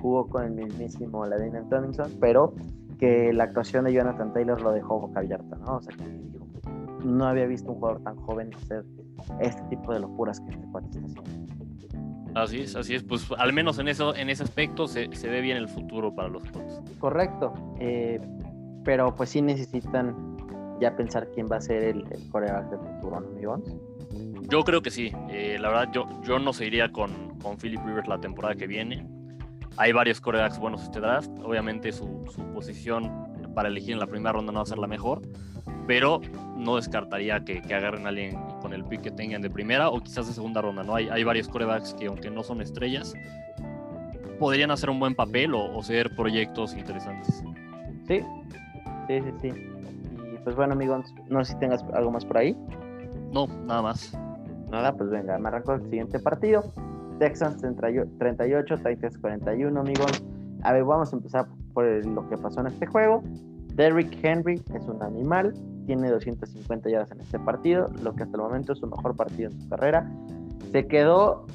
jugó con el mismísimo Ladina Tomlinson, pero que la actuación de Jonathan Taylor lo dejó boca abierta, ¿no? O sea, que no había visto un jugador tan joven hacer este tipo de locuras que este cuate está haciendo.
Así es, así es. Pues al menos en eso, en ese aspecto se, ve bien el futuro para los Colts.
Correcto. Eh, pero pues sí necesitan ya pensar quién va a ser el, el coreback del futuro, ¿no,
Yo creo que sí. Eh, la verdad, yo, yo no seguiría con, con Philip Rivers la temporada que viene. Hay varios corebacks buenos este draft. Obviamente su, su posición para elegir en la primera ronda no va a ser la mejor pero no descartaría que, agarren a alguien con el pick que tengan de primera o quizás de segunda ronda, ¿no? Hay, hay varios corebacks que aunque no son estrellas, podrían hacer un buen papel o, ser proyectos interesantes.
Sí, sí, sí, sí. Pues bueno, amigos, no sé si tengas algo más por ahí.
No, nada más.
Nada, pues venga, me arranco el siguiente partido. Texans 38, Titans 41, amigos. A ver, vamos a empezar por lo que pasó en este juego. Derrick Henry es un animal, tiene 250 yardas en este partido, lo que hasta el momento es su mejor partido en su carrera. Se quedó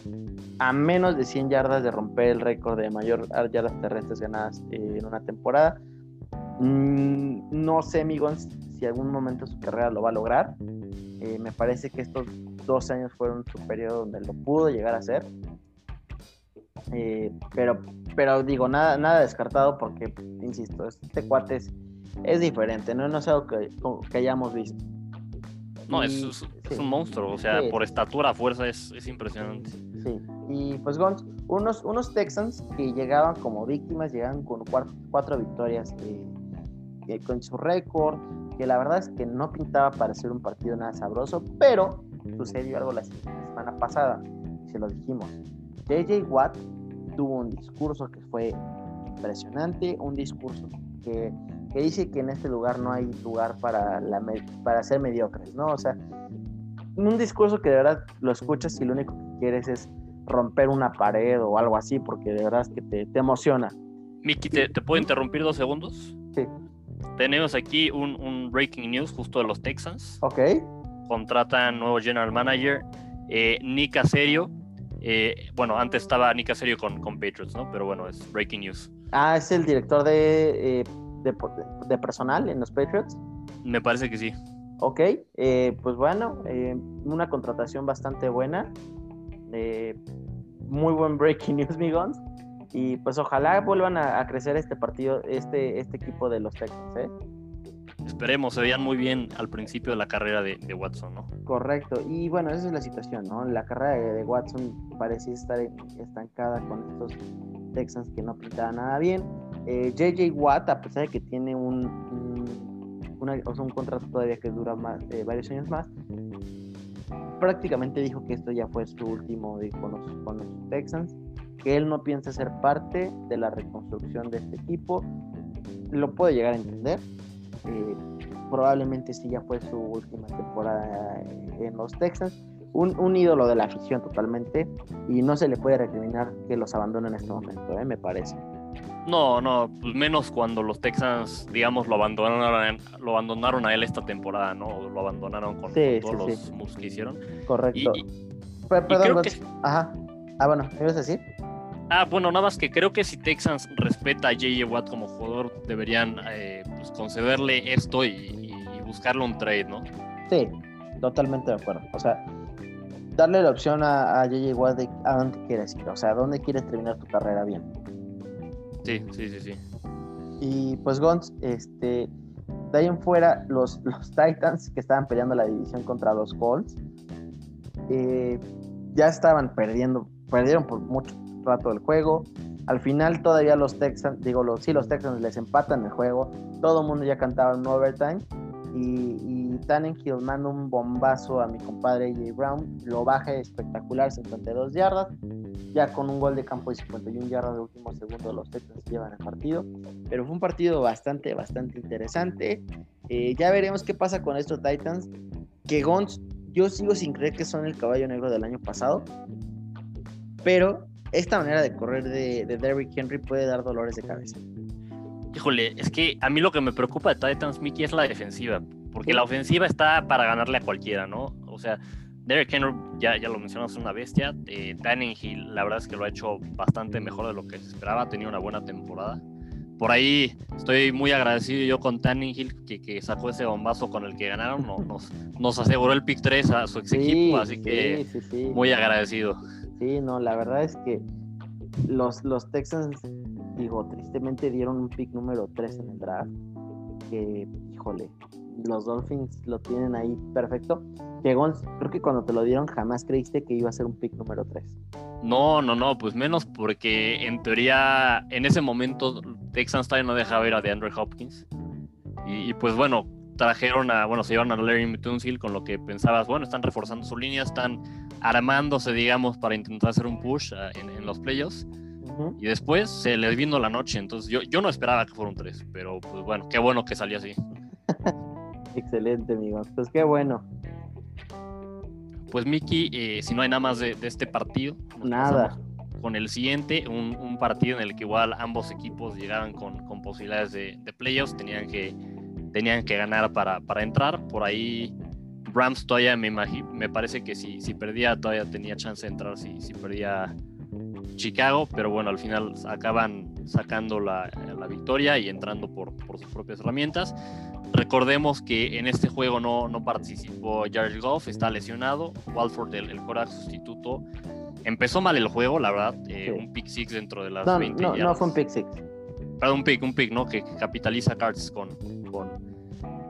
a menos de 100 yardas de romper el récord de mayor yardas terrestres ganadas eh, en una temporada. Mm, no sé, amigos, si algún momento su carrera lo va a lograr. Eh, me parece que estos dos años fueron su periodo donde lo pudo llegar a hacer. Eh, pero, pero digo, nada, nada descartado porque, insisto, este cuate es, diferente, ¿no? No es algo que, que hayamos visto.
No, es, un monstruo, o sea, por estatura, fuerza, es, impresionante.
Sí, y pues Gons, unos, unos Texans que llegaban como víctimas, llegaban con cuatro, victorias eh, con su récord, que la verdad es que no pintaba para ser un partido nada sabroso, pero sucedió algo la semana pasada, se lo dijimos. JJ Watt tuvo un discurso que fue impresionante, un discurso que, dice que en este lugar no hay lugar para, la, para ser mediocres, ¿no? O sea, un discurso que de verdad lo escuchas y lo único que quieres es romper una pared o algo así, porque de verdad es que te, te emociona.
Miki, ¿te, ¿te, puedo interrumpir dos segundos? Tenemos aquí un, un, breaking news justo de los Texans.
Ok.
Contratan nuevo general manager, eh, Nick Aserio, eh, bueno, antes estaba Nick Serio con, con Patriots, ¿no? Pero bueno, es breaking news.
Ah, es el director de, eh, de, personal en los Patriots.
Me parece que sí.
Ok, eh, pues bueno, una contratación bastante buena. muy buen breaking news, Migons. Y pues ojalá vuelvan a, a, crecer este partido, este, este equipo de los Texans, ¿eh?
Esperemos, se veían muy bien al principio de la carrera de, Watson, ¿no?
Correcto, y bueno, esa es la situación, ¿no? La carrera de, Watson parecía estar estancada con estos Texans que no pintaban nada bien. JJ eh, Watt, a pesar de que tiene un, un, contrato todavía que dura más, eh, varios años más, prácticamente dijo que esto ya fue su último con, los, con los Texans, que él no piensa ser parte de la reconstrucción de este equipo. Lo puede llegar a entender, eh, probablemente sí ya fue su última temporada en los Texans. Un, ídolo de la afición totalmente y no se le puede recriminar que los abandone en este momento, ¿eh? me parece.
No, no, pues menos cuando los Texans, digamos, lo abandonaron, lo abandonaron a él esta temporada, ¿no? Lo abandonaron con, todos los moves que hicieron.
Correcto. perdón, Ajá. Ah, bueno, ¿me ibas a decir?
Ah, bueno, nada más que creo que si Texans respeta a J.J. Watt como jugador, deberían eh, pues, concederle esto y, buscarle un trade, ¿no?
Sí, totalmente de acuerdo. O sea, darle la opción a, J.J. Watt de a dónde quieres ir, o sea, a dónde quieres terminar tu carrera bien.
Sí, sí, sí, sí.
Y pues Gons, este, de ahí en fuera, los, los Titans que estaban peleando la división contra los Colts, eh, ya estaban perdiendo, perdieron por mucho rato el juego. Al final todavía los Texans, digo, los, sí, los Texans les empatan el juego. Todo el mundo ya cantaba un overtime. Y, y Tannenhill manda un bombazo a mi compadre J. Brown. Lo baja espectacular, 52 yardas. Ya con un gol de campo y 51 yardas de último segundo, los Texans llevan el partido. Pero fue un partido bastante, bastante interesante. Eh, ya veremos qué pasa con estos Titans. Que Gons, yo sigo sin creer que son el caballo negro del año pasado. Pero esta manera de correr de, de Derrick Henry puede dar dolores de cabeza.
Híjole, es que a mí lo que me preocupa de Titans Mickey es la defensiva, porque la ofensiva está para ganarle a cualquiera, ¿no? O sea, Derrick Henry, ya, ya lo mencionamos, es una bestia. Eh, Hill, la verdad es que lo ha hecho bastante mejor de lo que se esperaba, ha tenido una buena temporada. Por ahí estoy muy agradecido yo con Tannehill que, que sacó ese bombazo con el que ganaron. Nos, nos aseguró el pick 3 a su ex equipo, así que muy agradecido.
Sí, no, la verdad es que los, los Texans, digo, tristemente dieron un pick número 3 en el draft. Que, híjole, los Dolphins lo tienen ahí perfecto. Llegó, creo que cuando te lo dieron jamás creíste que iba a ser un pick número 3.
No, no, no, pues menos porque en teoría en ese momento Texans todavía no dejaba ver a DeAndre Hopkins. Y, pues bueno, trajeron a, bueno, se llevaron a Larry Mutunsil con lo que pensabas, bueno, están reforzando su línea, están armándose, digamos, para intentar hacer un push ah, en, los playoffs. Y después se les vino la noche, entonces yo, yo no esperaba que fuera un 3, pero pues bueno, qué bueno que salió así.
Excelente, amigo. Pues qué bueno.
Pues Miki, eh, si no hay nada más de, este partido,
nada.
Con el siguiente, un, partido en el que igual ambos equipos llegaban con, posibilidades de, playoffs, tenían que, tenían que ganar para, para entrar. Por ahí Rams todavía me, me parece que si, si perdía todavía tenía chance de entrar si, si perdía Chicago, pero bueno, al final acaban sacando la, la victoria y entrando por, por, sus propias herramientas. Recordemos que en este juego no, no participó Jared Goff, está lesionado. Walford, el, el coreback sustituto, empezó mal el juego, la verdad. Eh, un pick six dentro de las
no,
20
no, no fue un pick six.
Perdón, un pick, un pick, ¿no? Que, capitaliza cards con, con,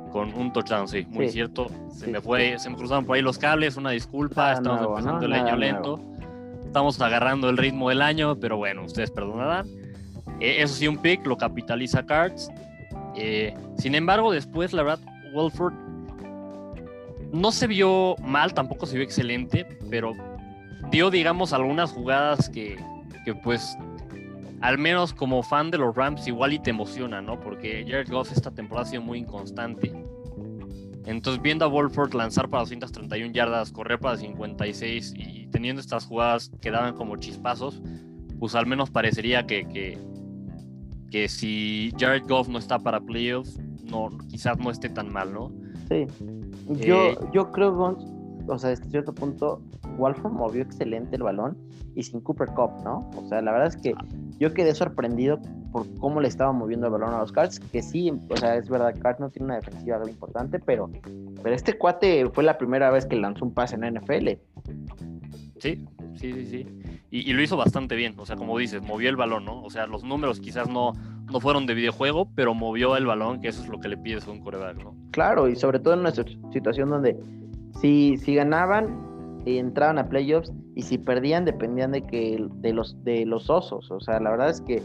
con, un touchdown, sí, muy cierto. Se me fue, se me cruzaron por ahí los cables, una disculpa, estamos empezando el año lento. Estamos agarrando el ritmo del año, pero bueno, ustedes perdonarán. Eh, eso sí, un pick lo capitaliza Cards. Eh, sin embargo, después, la verdad, Wolford no se vio mal, tampoco se vio excelente, pero dio, digamos, algunas jugadas que, que pues, al menos como fan de los Rams, igual y te emociona, ¿no? Porque Jared Goff esta temporada ha sido muy inconstante. Entonces, viendo a Wolford lanzar para 231 yardas, correr para 56 y teniendo estas jugadas que daban como chispazos, pues al menos parecería que, que, que si Jared Goff no está para playoffs, no, quizás no esté tan mal, ¿no?
Sí. Yo, eh, yo creo, o sea, hasta cierto punto, Wolford movió excelente el balón y sin Cooper Cup, ¿no? O sea, la verdad es que yo quedé sorprendido por cómo le estaba moviendo el balón a los Cards, que sí, o sea, es verdad, Cards no tiene una defensiva importante, pero, pero este cuate fue la primera vez que lanzó un pase en la NFL.
Sí, sí, sí, sí. Y, lo hizo bastante bien, o sea, como dices, movió el balón, ¿no? O sea, los números quizás no, no fueron de videojuego, pero movió el balón, que eso es lo que le pides a un coreback, ¿no?
Claro, y sobre todo en una situación donde si, si ganaban, entraban a playoffs y si perdían dependían de que de los de los osos. O sea la verdad es que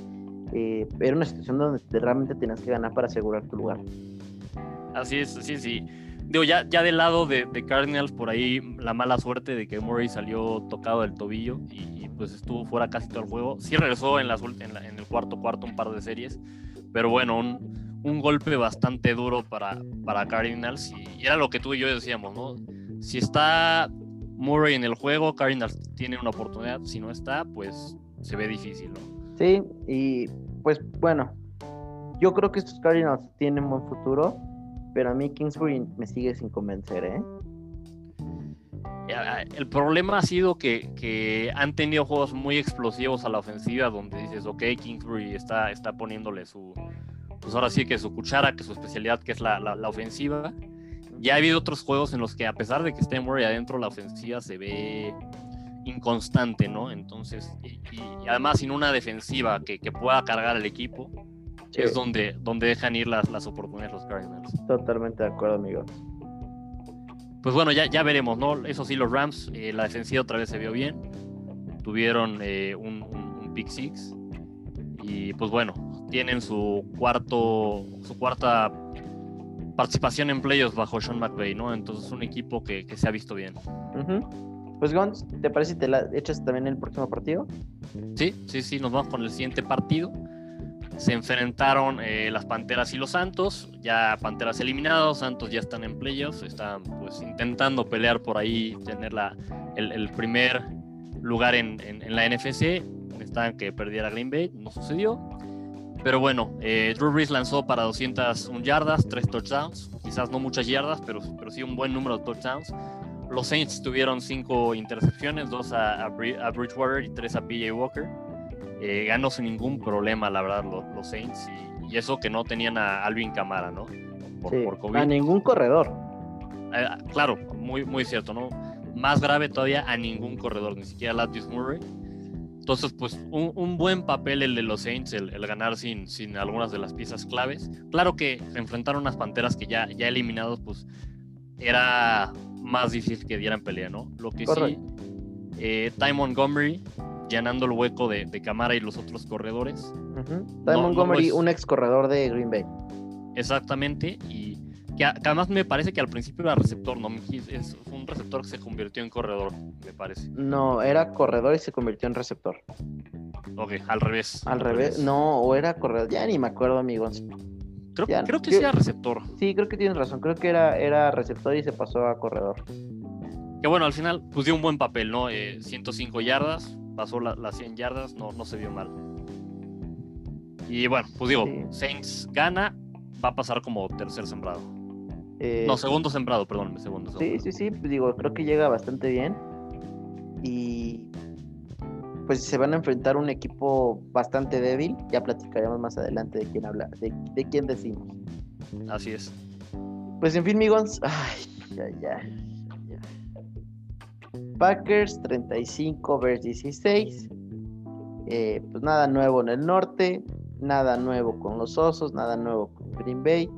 eh, era una situación donde realmente tenías que ganar para asegurar tu lugar.
Así es sí sí. Digo ya ya del lado de, Cardinals por ahí la mala suerte de que Murray salió tocado del tobillo y, pues estuvo fuera casi todo el juego. Sí regresó en las en, en el cuarto cuarto un par de series pero bueno un, un golpe bastante duro para, para Cardinals y era lo que tú y yo decíamos, ¿no? Si está Murray en el juego, Cardinals tiene una oportunidad. Si no está, pues se ve difícil, ¿no?
Sí, y pues bueno, yo creo que estos Cardinals tienen buen futuro, pero a mí Kingsbury me sigue sin convencer, ¿eh?
El problema ha sido que, han tenido juegos muy explosivos a la ofensiva donde dices, ok, Kingsbury está, está poniéndole su, pues ahora sí que su cuchara, que su especialidad, que es la, la ofensiva ya ha habido otros juegos en los que a pesar de que esté Murray adentro, la ofensiva se ve inconstante, ¿no? Entonces, y, además sin una defensiva que, pueda cargar al equipo, es donde, donde dejan ir las, las oportunidades los Cardinals.
Totalmente de acuerdo, amigo.
Pues bueno, ya, ya veremos, ¿no? Eso sí, los Rams, eh, la defensiva otra vez se vio bien. Tuvieron eh, un, un, pick six. Y pues bueno, tienen su cuarto, su cuarta participación en playoffs bajo Sean McVay, ¿no? Entonces es un equipo que, se ha visto bien.
Pues Gons, ¿te parece si te la echas también el próximo partido?
Sí, sí, sí, nos vamos con el siguiente partido. Se enfrentaron eh, las Panteras y los Santos, ya Panteras eliminados, Santos ya están en playoffs, están pues intentando pelear por ahí, tener la, el, primer lugar en, en, la NFC, estaban que perdiera Green Bay, no sucedió, pero bueno, eh, Drew Brees lanzó para 201 yardas, 3 touchdowns. Quizás no muchas yardas, pero, pero sí un buen número de touchdowns. Los Saints tuvieron 5 intercepciones, 2 a, Bridgewater y 3 a PJ Walker. Eh, ganó sin ningún problema, la verdad, los, Saints. Y, eso que no tenían a Alvin Camara, ¿no?
Por, COVID. A ningún corredor.
Eh, claro, muy, muy cierto, ¿no? Más grave todavía a ningún corredor, ni siquiera a Latius Murray. Entonces, pues un, buen papel el de los Saints, el, ganar sin, sin algunas de las piezas claves. Claro que se enfrentaron unas panteras que ya, ya eliminados, pues era más difícil que dieran pelea, ¿no? Lo que sí, eh, Ty Montgomery llenando el hueco de, de Camara y los otros corredores.
Ty Montgomery, un ex corredor de Green Bay.
Exactamente, y que, además me parece que al principio era receptor, ¿no? Es un receptor que se convirtió en corredor, me parece.
No, era corredor y se convirtió en receptor.
Ok, al revés.
Al revés, no, o era corredor, ya ni me acuerdo, amigos.
Creo,
Ya,
creo que
yo-
sí era receptor.
Sí, creo que tienes razón, creo que era, era receptor y se pasó a corredor.
Que bueno, al final, pues dio un buen papel, ¿no? Eh, 105 yardas, pasó la- las 100 yardas, no, no se vio mal. Y bueno, pues digo,
Sí.
Saints gana, va a pasar como tercer sembrado.
Eh,
No, segundo sembrado, perdón, segundo.
Sí,
segundo.
sí, sí, pues digo, creo que llega bastante bien. Y pues se van a enfrentar un equipo bastante débil. Ya platicaremos más adelante de quién habla, de, de quién decimos.
Así es.
Pues en fin, Migons. Ay, ya, ya, ya. Packers 35 versus 16. Eh, pues nada nuevo en el norte. Nada nuevo con los osos. Nada nuevo con Green Bay.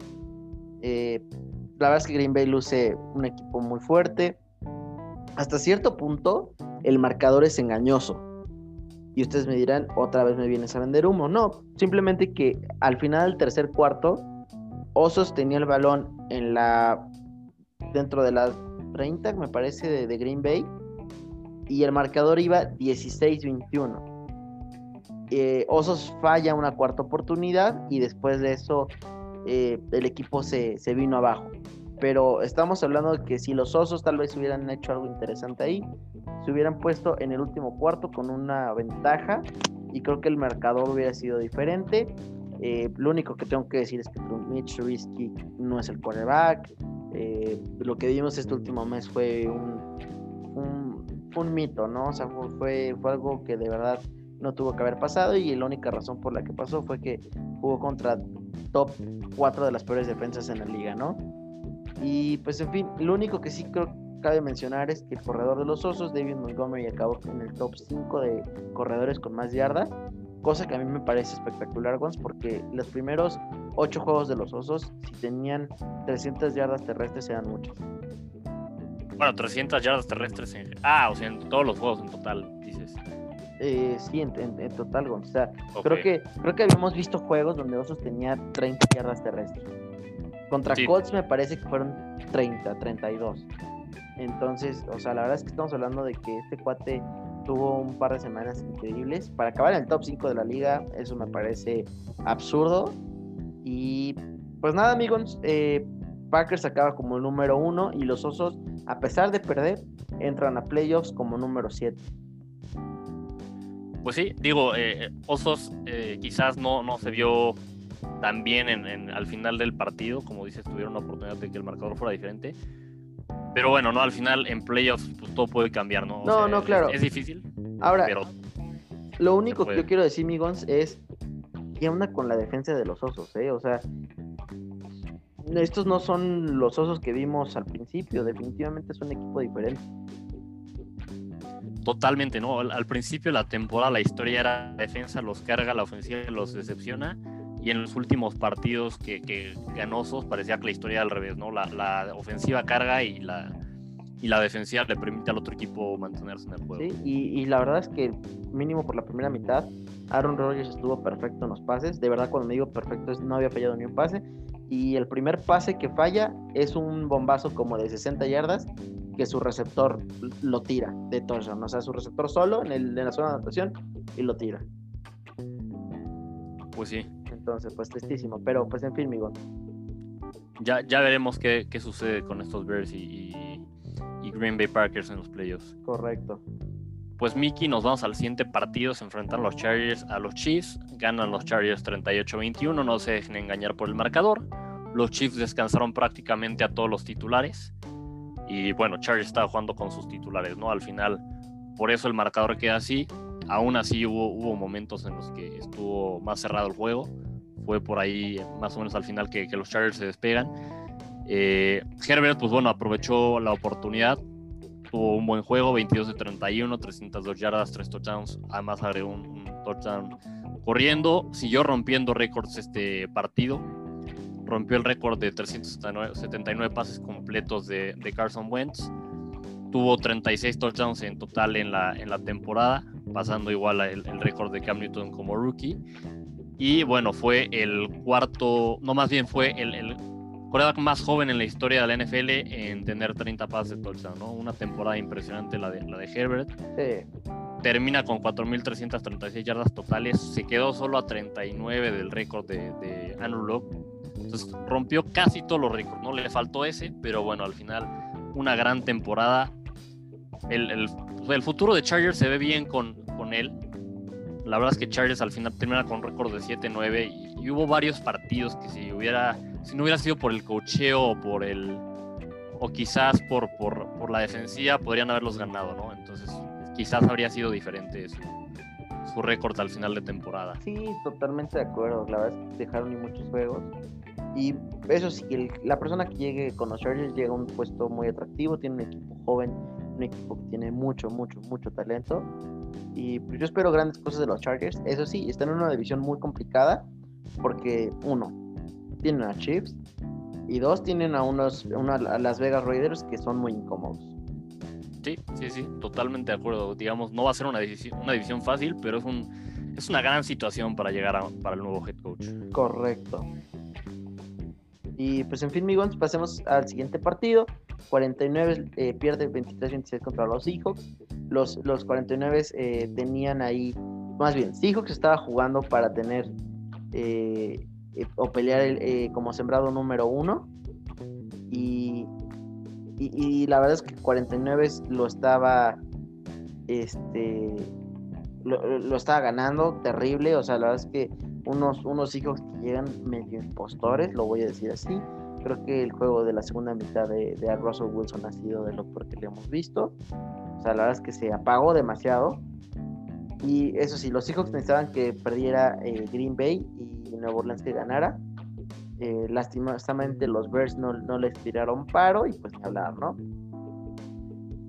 Eh, la verdad es que Green Bay luce un equipo muy fuerte. Hasta cierto punto, el marcador es engañoso. Y ustedes me dirán, otra vez me vienes a vender humo. No, simplemente que al final del tercer cuarto, Osos tenía el balón en la dentro de las 30, me parece, de, de Green Bay. Y el marcador iba 16-21. Eh, Osos falla una cuarta oportunidad y después de eso eh, el equipo se, se vino abajo. Pero estamos hablando de que si los Osos tal vez hubieran hecho algo interesante ahí, se hubieran puesto en el último cuarto con una ventaja y creo que el marcador hubiera sido diferente. Eh, lo único que tengo que decir es que Mitch Trubisky no es el quarterback. Eh, lo que vimos este último mes fue un, un, un mito, ¿no? O sea, fue, fue algo que de verdad no tuvo que haber pasado y la única razón por la que pasó fue que jugó contra top 4 de las peores defensas en la liga, ¿no? Y pues en fin, lo único que sí creo cabe mencionar es que el corredor de los osos, David Montgomery, acabó en el top 5 de corredores con más yardas, cosa que a mí me parece espectacular, Gons, porque los primeros 8 juegos de los osos, si tenían 300 yardas terrestres, eran muchos.
Bueno, 300 yardas terrestres. En... Ah, o sea, en todos los juegos en total, dices.
Eh, sí, en, en, en total. O sea,
Ok.
creo, que, creo que habíamos visto juegos donde osos tenía 30 yardas terrestres. Contra
Sí.
Colts me parece que fueron 30, 32. Entonces, o sea, la verdad es que estamos hablando de que este cuate tuvo un par de semanas increíbles. Para acabar en el top 5 de la liga, eso me parece absurdo. Y pues nada, amigos, eh, Packers acaba como número uno y los Osos, a pesar de perder, entran a playoffs como número 7.
Pues sí, digo, eh, Osos eh, quizás no, no se vio tan bien en, en- al final del partido, como dices, tuvieron la oportunidad de que el marcador fuera diferente. Pero bueno, no, al final en playoffs pues, todo puede cambiar, ¿no? O
No, no, claro.
Es, difícil,
Ahora,
pero
Lo único que yo quiero decir, Migons, es qué onda con la defensa de los osos, ¿eh? O sea, estos no son los osos que vimos al principio, definitivamente es un equipo diferente.
Totalmente, ¿no? Al, principio de la temporada la historia era defensa los carga, la ofensiva los decepciona. Y en los últimos partidos que, que ganó Osos parecía que la historia era al revés, ¿no? La, la ofensiva carga y la, y la defensiva le permite al otro equipo mantenerse en el juego.
¿sí? Y, y la verdad es que, mínimo por la primera mitad, Aaron Rodgers estuvo perfecto en los pases. De verdad, cuando me digo perfecto, no había fallado ni un pase. Y el primer pase que falla es un bombazo como de 60 yardas que su receptor lo tira de touchdown. O sea, su receptor solo en, el, en la zona de anotación y lo tira.
Pues sí.
Entonces, pues tristísimo. Pero, pues en fin, amigo.
Ya, ya veremos qué, qué sucede con estos Bears y, y- y Green Bay Packers en los playoffs.
Correcto.
Pues Mickey, nos vamos al siguiente partido. Se enfrentan los Chargers a los Chiefs. Ganan los Chargers 38-21. No se dejen engañar por el marcador. Los Chiefs descansaron prácticamente a todos los titulares. Y bueno, Chargers estaba jugando con sus titulares, ¿no? Al final, por eso el marcador queda así. Aún así hubo, hubo momentos en los que estuvo más cerrado el juego. Fue por ahí más o menos al final que, que los Chargers se despegan. Eh, Herbert, pues bueno, aprovechó la oportunidad. Tuvo un buen juego, 22 de 31, 302 yardas, 3 touchdowns. Además agregó un, un touchdown corriendo. Siguió rompiendo récords este partido. Rompió el récord de 379 79 pases completos de, de Carson Wentz. Tuvo 36 touchdowns en total en la, en la temporada, pasando igual el, el récord de Cam Newton como rookie. Y bueno, fue el cuarto, no más bien fue el, el quarterback más joven en la historia de la NFL en tener 30 pases de touchdown, ¿no? Una temporada impresionante la de, la de Herbert.
Sí.
termina con 4.336 yardas totales, se quedó solo a 39 del récord de, de Andrew Locke. Entonces rompió casi todos los récords, ¿no? Le faltó ese, pero bueno, al final una gran temporada. El, el, el futuro de Chargers se ve bien con, con él. La verdad es que Chargers al final termina con un récord de 7-9 y, y, hubo varios partidos que si hubiera, si no hubiera sido por el cocheo o por el, o quizás por, por, por la defensiva podrían haberlos ganado, ¿no? Entonces quizás habría sido diferente su, su récord al final de temporada.
Sí, totalmente de acuerdo. La verdad es que dejaron y muchos juegos. Y eso sí, el, la persona que llegue con los Chargers llega a un puesto muy atractivo, tiene un equipo joven, un equipo que tiene mucho, mucho, mucho talento. Y pues yo espero grandes cosas de los Chargers. Eso sí, están en una división muy complicada porque, uno, tienen a Chiefs y dos, tienen a unos una, a Las Vegas Raiders que son muy incómodos.
Sí, sí, sí, totalmente de acuerdo. Digamos, no va a ser una división, una división fácil, pero es, un, es una gran situación para llegar a, para el nuevo head coach.
Correcto. Y pues en fin, amigos, pasemos al siguiente partido. 49 eh, pierde 23-26 contra los Seahawks. Los, los 49 eh, tenían ahí, más bien, Seahawks estaba jugando para tener eh, o pelear el, como sembrado número uno. Y, y, y, la verdad es que 49 lo estaba, este, lo, lo estaba ganando terrible. O sea, la verdad es que unos, unos hijos que llegan medio impostores, lo voy a decir así. Creo que el juego de la segunda mitad de, de Russell Wilson ha sido de lo peor que le hemos visto. O sea, la verdad es que se apagó demasiado. Y eso sí, los Seahawks pensaban que perdiera eh, Green Bay y Nueva Orleans que ganara. Eh, lastimosamente los Bears no, no les tiraron paro y pues ni hablar, ¿no?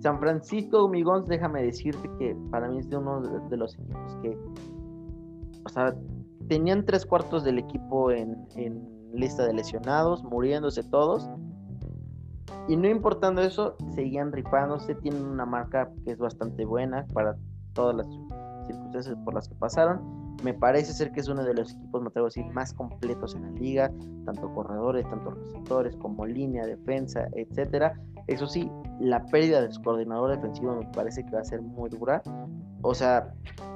San Francisco, Migons, déjame decirte que para mí es de uno de, de los equipos que, o sea, tenían tres cuartos del equipo en, lista de lesionados, muriéndose todos. Y no importando eso, seguían rifándose, tienen una marca que es bastante buena para todas las circunstancias por las que pasaron. Me parece ser que es uno de los equipos, me atrevo a más completos en la liga, tanto corredores, tanto receptores, como línea, defensa, etcétera. Eso sí, la pérdida de su coordinador defensivo me parece que va a ser muy dura. O sea,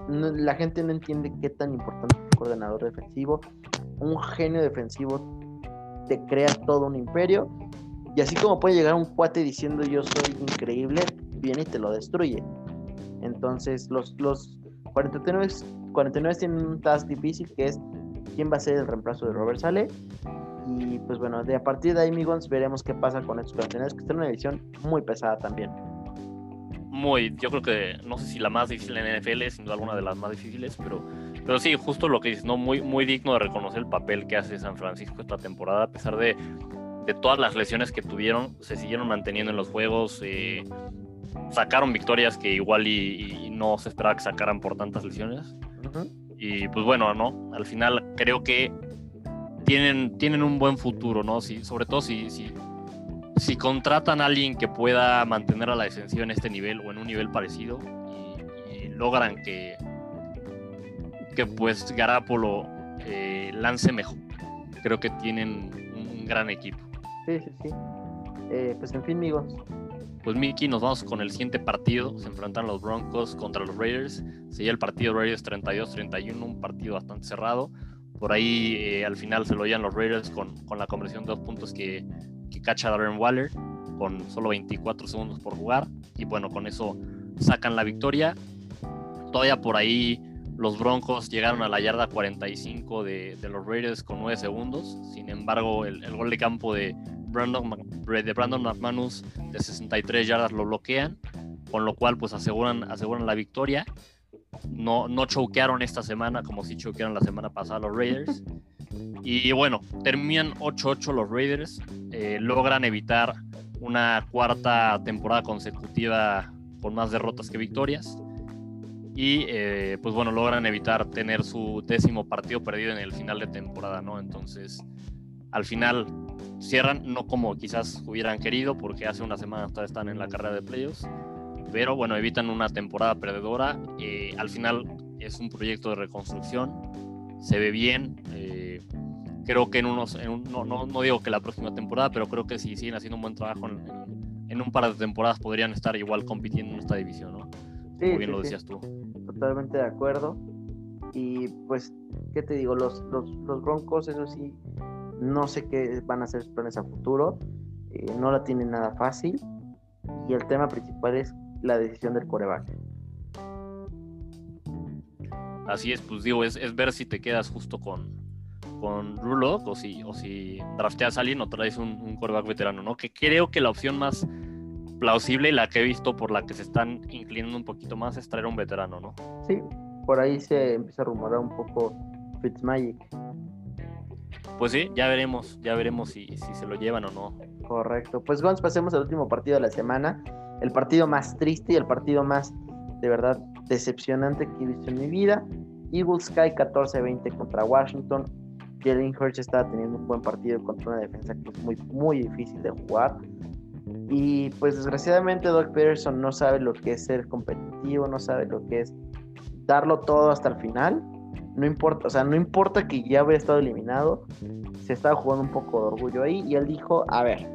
la gente no entiende qué tan importante es un coordinador defensivo. Un genio defensivo te crea todo un imperio. Y así como puede llegar un cuate diciendo yo soy increíble, viene y te lo destruye. Entonces, los, los 49, 49 tienen un task difícil que es quién va a ser el reemplazo de Robert Sale. Y pues bueno, de a partir de ahí, amigos, veremos qué pasa con estos 49 que están en una división muy pesada también
muy, yo creo que no sé si la más difícil en NFL, sin duda alguna de las más difíciles, pero, pero sí, justo lo que dices, ¿no? Muy, muy digno de reconocer el papel que hace San Francisco esta temporada, a pesar de, de todas las lesiones que tuvieron, se siguieron manteniendo en los juegos, eh, sacaron victorias que igual y, y, no se esperaba que sacaran por tantas lesiones. Uh -huh. Y pues bueno, ¿no? Al final creo que tienen, tienen un buen futuro, ¿no? Si, sobre todo si, si si contratan a alguien que pueda mantener a la defensiva en este nivel o en un nivel parecido y, y logran que, que pues Garapolo eh, lance mejor, creo que tienen un, gran equipo.
Sí, sí, sí. Eh, pues en fin, amigos.
Pues Miki, nos vamos con el siguiente partido. Se enfrentan los Broncos contra los Raiders. Sería el partido Raiders 32-31, un partido bastante cerrado. Por ahí eh, al final se lo llevan los Raiders con, con la conversión de dos puntos que que cacha a Darren Waller con solo 24 segundos por jugar. Y bueno, con eso sacan la victoria. Todavía por ahí los Broncos llegaron a la yarda 45 de, de los Raiders con 9 segundos. Sin embargo, el, el, gol de campo de Brandon, de Brandon McManus de 63 yardas lo bloquean. Con lo cual, pues aseguran, aseguran la victoria. No, no choquearon esta semana como si choquearon la semana pasada los Raiders. Y bueno, terminan 8-8 los Raiders, eh, logran evitar una cuarta temporada consecutiva con más derrotas que victorias. Y eh, pues bueno, logran evitar tener su décimo partido perdido en el final de temporada, ¿no? Entonces, al final cierran, no como quizás hubieran querido, porque hace una semana todavía están en la carrera de playoffs, pero bueno, evitan una temporada perdedora. Eh, al final es un proyecto de reconstrucción, se ve bien. Eh, creo que en unos, en un, no, no, no, digo que la próxima temporada, pero creo que si siguen haciendo un buen trabajo en, en, en un par de temporadas podrían estar igual compitiendo en esta división, ¿no?
Sí,
Como bien
sí,
lo
sí.
decías tú.
totalmente de acuerdo. Y pues, ¿qué te digo? Los, los, los Broncos, eso sí, no sé qué van a hacer sus planes a futuro. Eh, no la tienen nada fácil. Y el tema principal es la decisión del coreback.
Así es, pues digo, es, es ver si te quedas justo con, con Rulock o si, o si drafteas a alguien o traes un, un coreback veterano, ¿no? Que creo que la opción más plausible y la que he visto por la que se están inclinando un poquito más es traer un veterano, ¿no?
Sí, por ahí se empieza a rumorar un poco Fitzmagic.
Pues sí, ya veremos, ya veremos si, si se lo llevan o no.
Correcto. Pues vamos, pasemos al último partido de la semana. El partido más triste y el partido más, de verdad, decepcionante que he visto en mi vida. Eagles cae 14-20 contra Washington. Jalen Hurts estaba teniendo un buen partido contra una defensa que es muy, muy difícil de jugar. Y pues desgraciadamente Doug Peterson no sabe lo que es ser competitivo, no sabe lo que es darlo todo hasta el final. No importa, o sea, no importa que ya hubiera estado eliminado, se estaba jugando un poco de orgullo ahí y él dijo, a ver,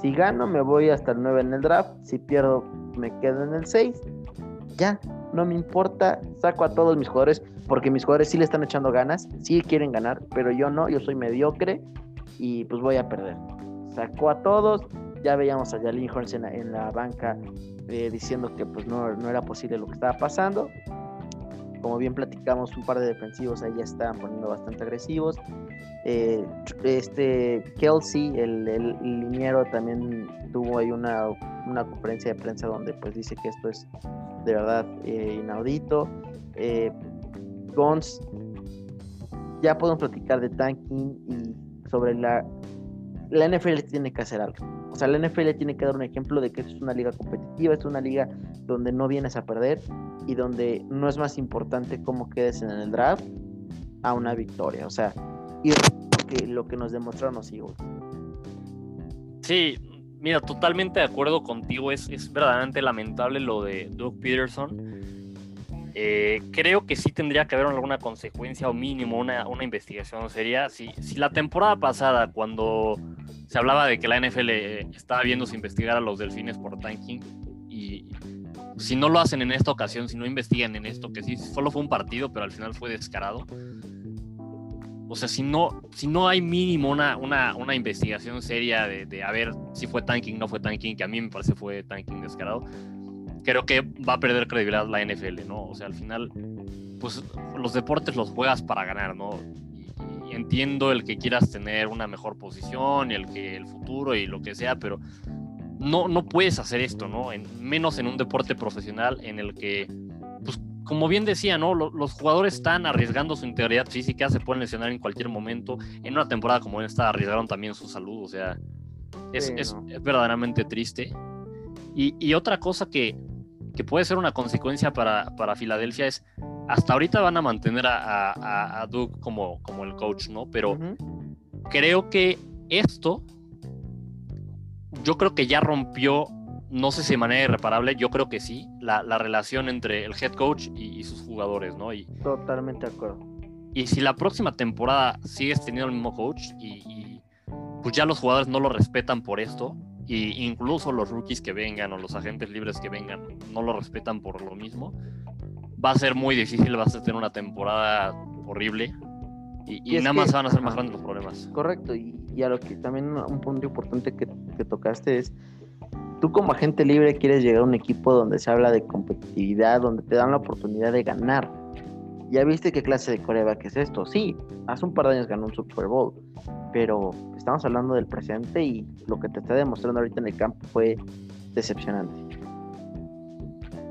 si gano me voy hasta el 9 en el draft, si pierdo me quedo en el 6. Ya, no me importa, saco a todos mis jugadores porque mis jugadores sí le están echando ganas, sí quieren ganar, pero yo no, yo soy mediocre y pues voy a perder. Sacó a todos, ya veíamos a Jalin Horns en la, en la banca eh, diciendo que pues no, no, era posible lo que estaba pasando. Como bien platicamos, un par de defensivos ahí ya estaban poniendo bastante agresivos. Eh, este Kelsey, el, el, liniero, también tuvo ahí una, una, conferencia de prensa donde pues dice que esto es de verdad eh, inaudito. Eh, Gons, ya podemos platicar de tanking y sobre la... La NFL tiene que hacer algo. O sea, la NFL tiene que dar un ejemplo de que es una liga competitiva, es una liga donde no vienes a perder y donde no es más importante cómo quedes en el draft a una victoria. O sea, y lo que, lo que nos demostraron los Eagles.
Sí, mira, totalmente de acuerdo contigo. Es, es verdaderamente lamentable lo de Doug Peterson. Eh, creo que sí tendría que haber alguna consecuencia o mínimo una, una investigación sería si, si la temporada pasada cuando se hablaba de que la NFL estaba viendo si investigar a los delfines por tanking y si no lo hacen en esta ocasión, si no investigan en esto, que sí, solo fue un partido, pero al final fue descarado. O sea, si no, si no hay mínimo una, una, una investigación seria de, de, a ver si fue tanking, no fue tanking, que a mí me parece fue tanking descarado, creo que va a perder credibilidad la NFL, ¿no? O sea, al final, pues los deportes los juegas para ganar, ¿no? Y, entiendo el que quieras tener una mejor posición el que el futuro y lo que sea, pero no, no puedes hacer esto, ¿no? En, menos en un deporte profesional en el que, pues, como bien decía, ¿no? Los, los, jugadores están arriesgando su integridad física, se pueden lesionar en cualquier momento. En una temporada como esta arriesgaron también su salud, o sea, es, sí, es, es verdaderamente triste. Y, y, otra cosa que, que puede ser una consecuencia para, para Filadelfia es, hasta ahorita van a mantener a, a, a Doug como, como el coach, ¿no? Pero uh -huh. creo que esto, yo creo que ya rompió, no sé si de manera irreparable, yo creo que sí, la, la relación entre el head coach y, y, sus jugadores, ¿no? Y,
Totalmente de acuerdo.
Y si la próxima temporada sigues teniendo el mismo coach y, y pues ya los jugadores no lo respetan por esto, y incluso los rookies que vengan o los agentes libres que vengan no lo respetan por lo mismo, va a ser muy difícil, vas a tener una temporada horrible y, y, y nada más van a ser más grandes los problemas.
Correcto, y, y, a lo que también un punto importante que, que tocaste es, tú como agente libre quieres llegar a un equipo donde se habla de competitividad, donde te dan la oportunidad de ganar. ¿Ya viste qué clase de coreback es esto? Sí, hace un par de años ganó un Super Bowl, pero estamos hablando del presente y lo que te está demostrando ahorita en el campo fue decepcionante.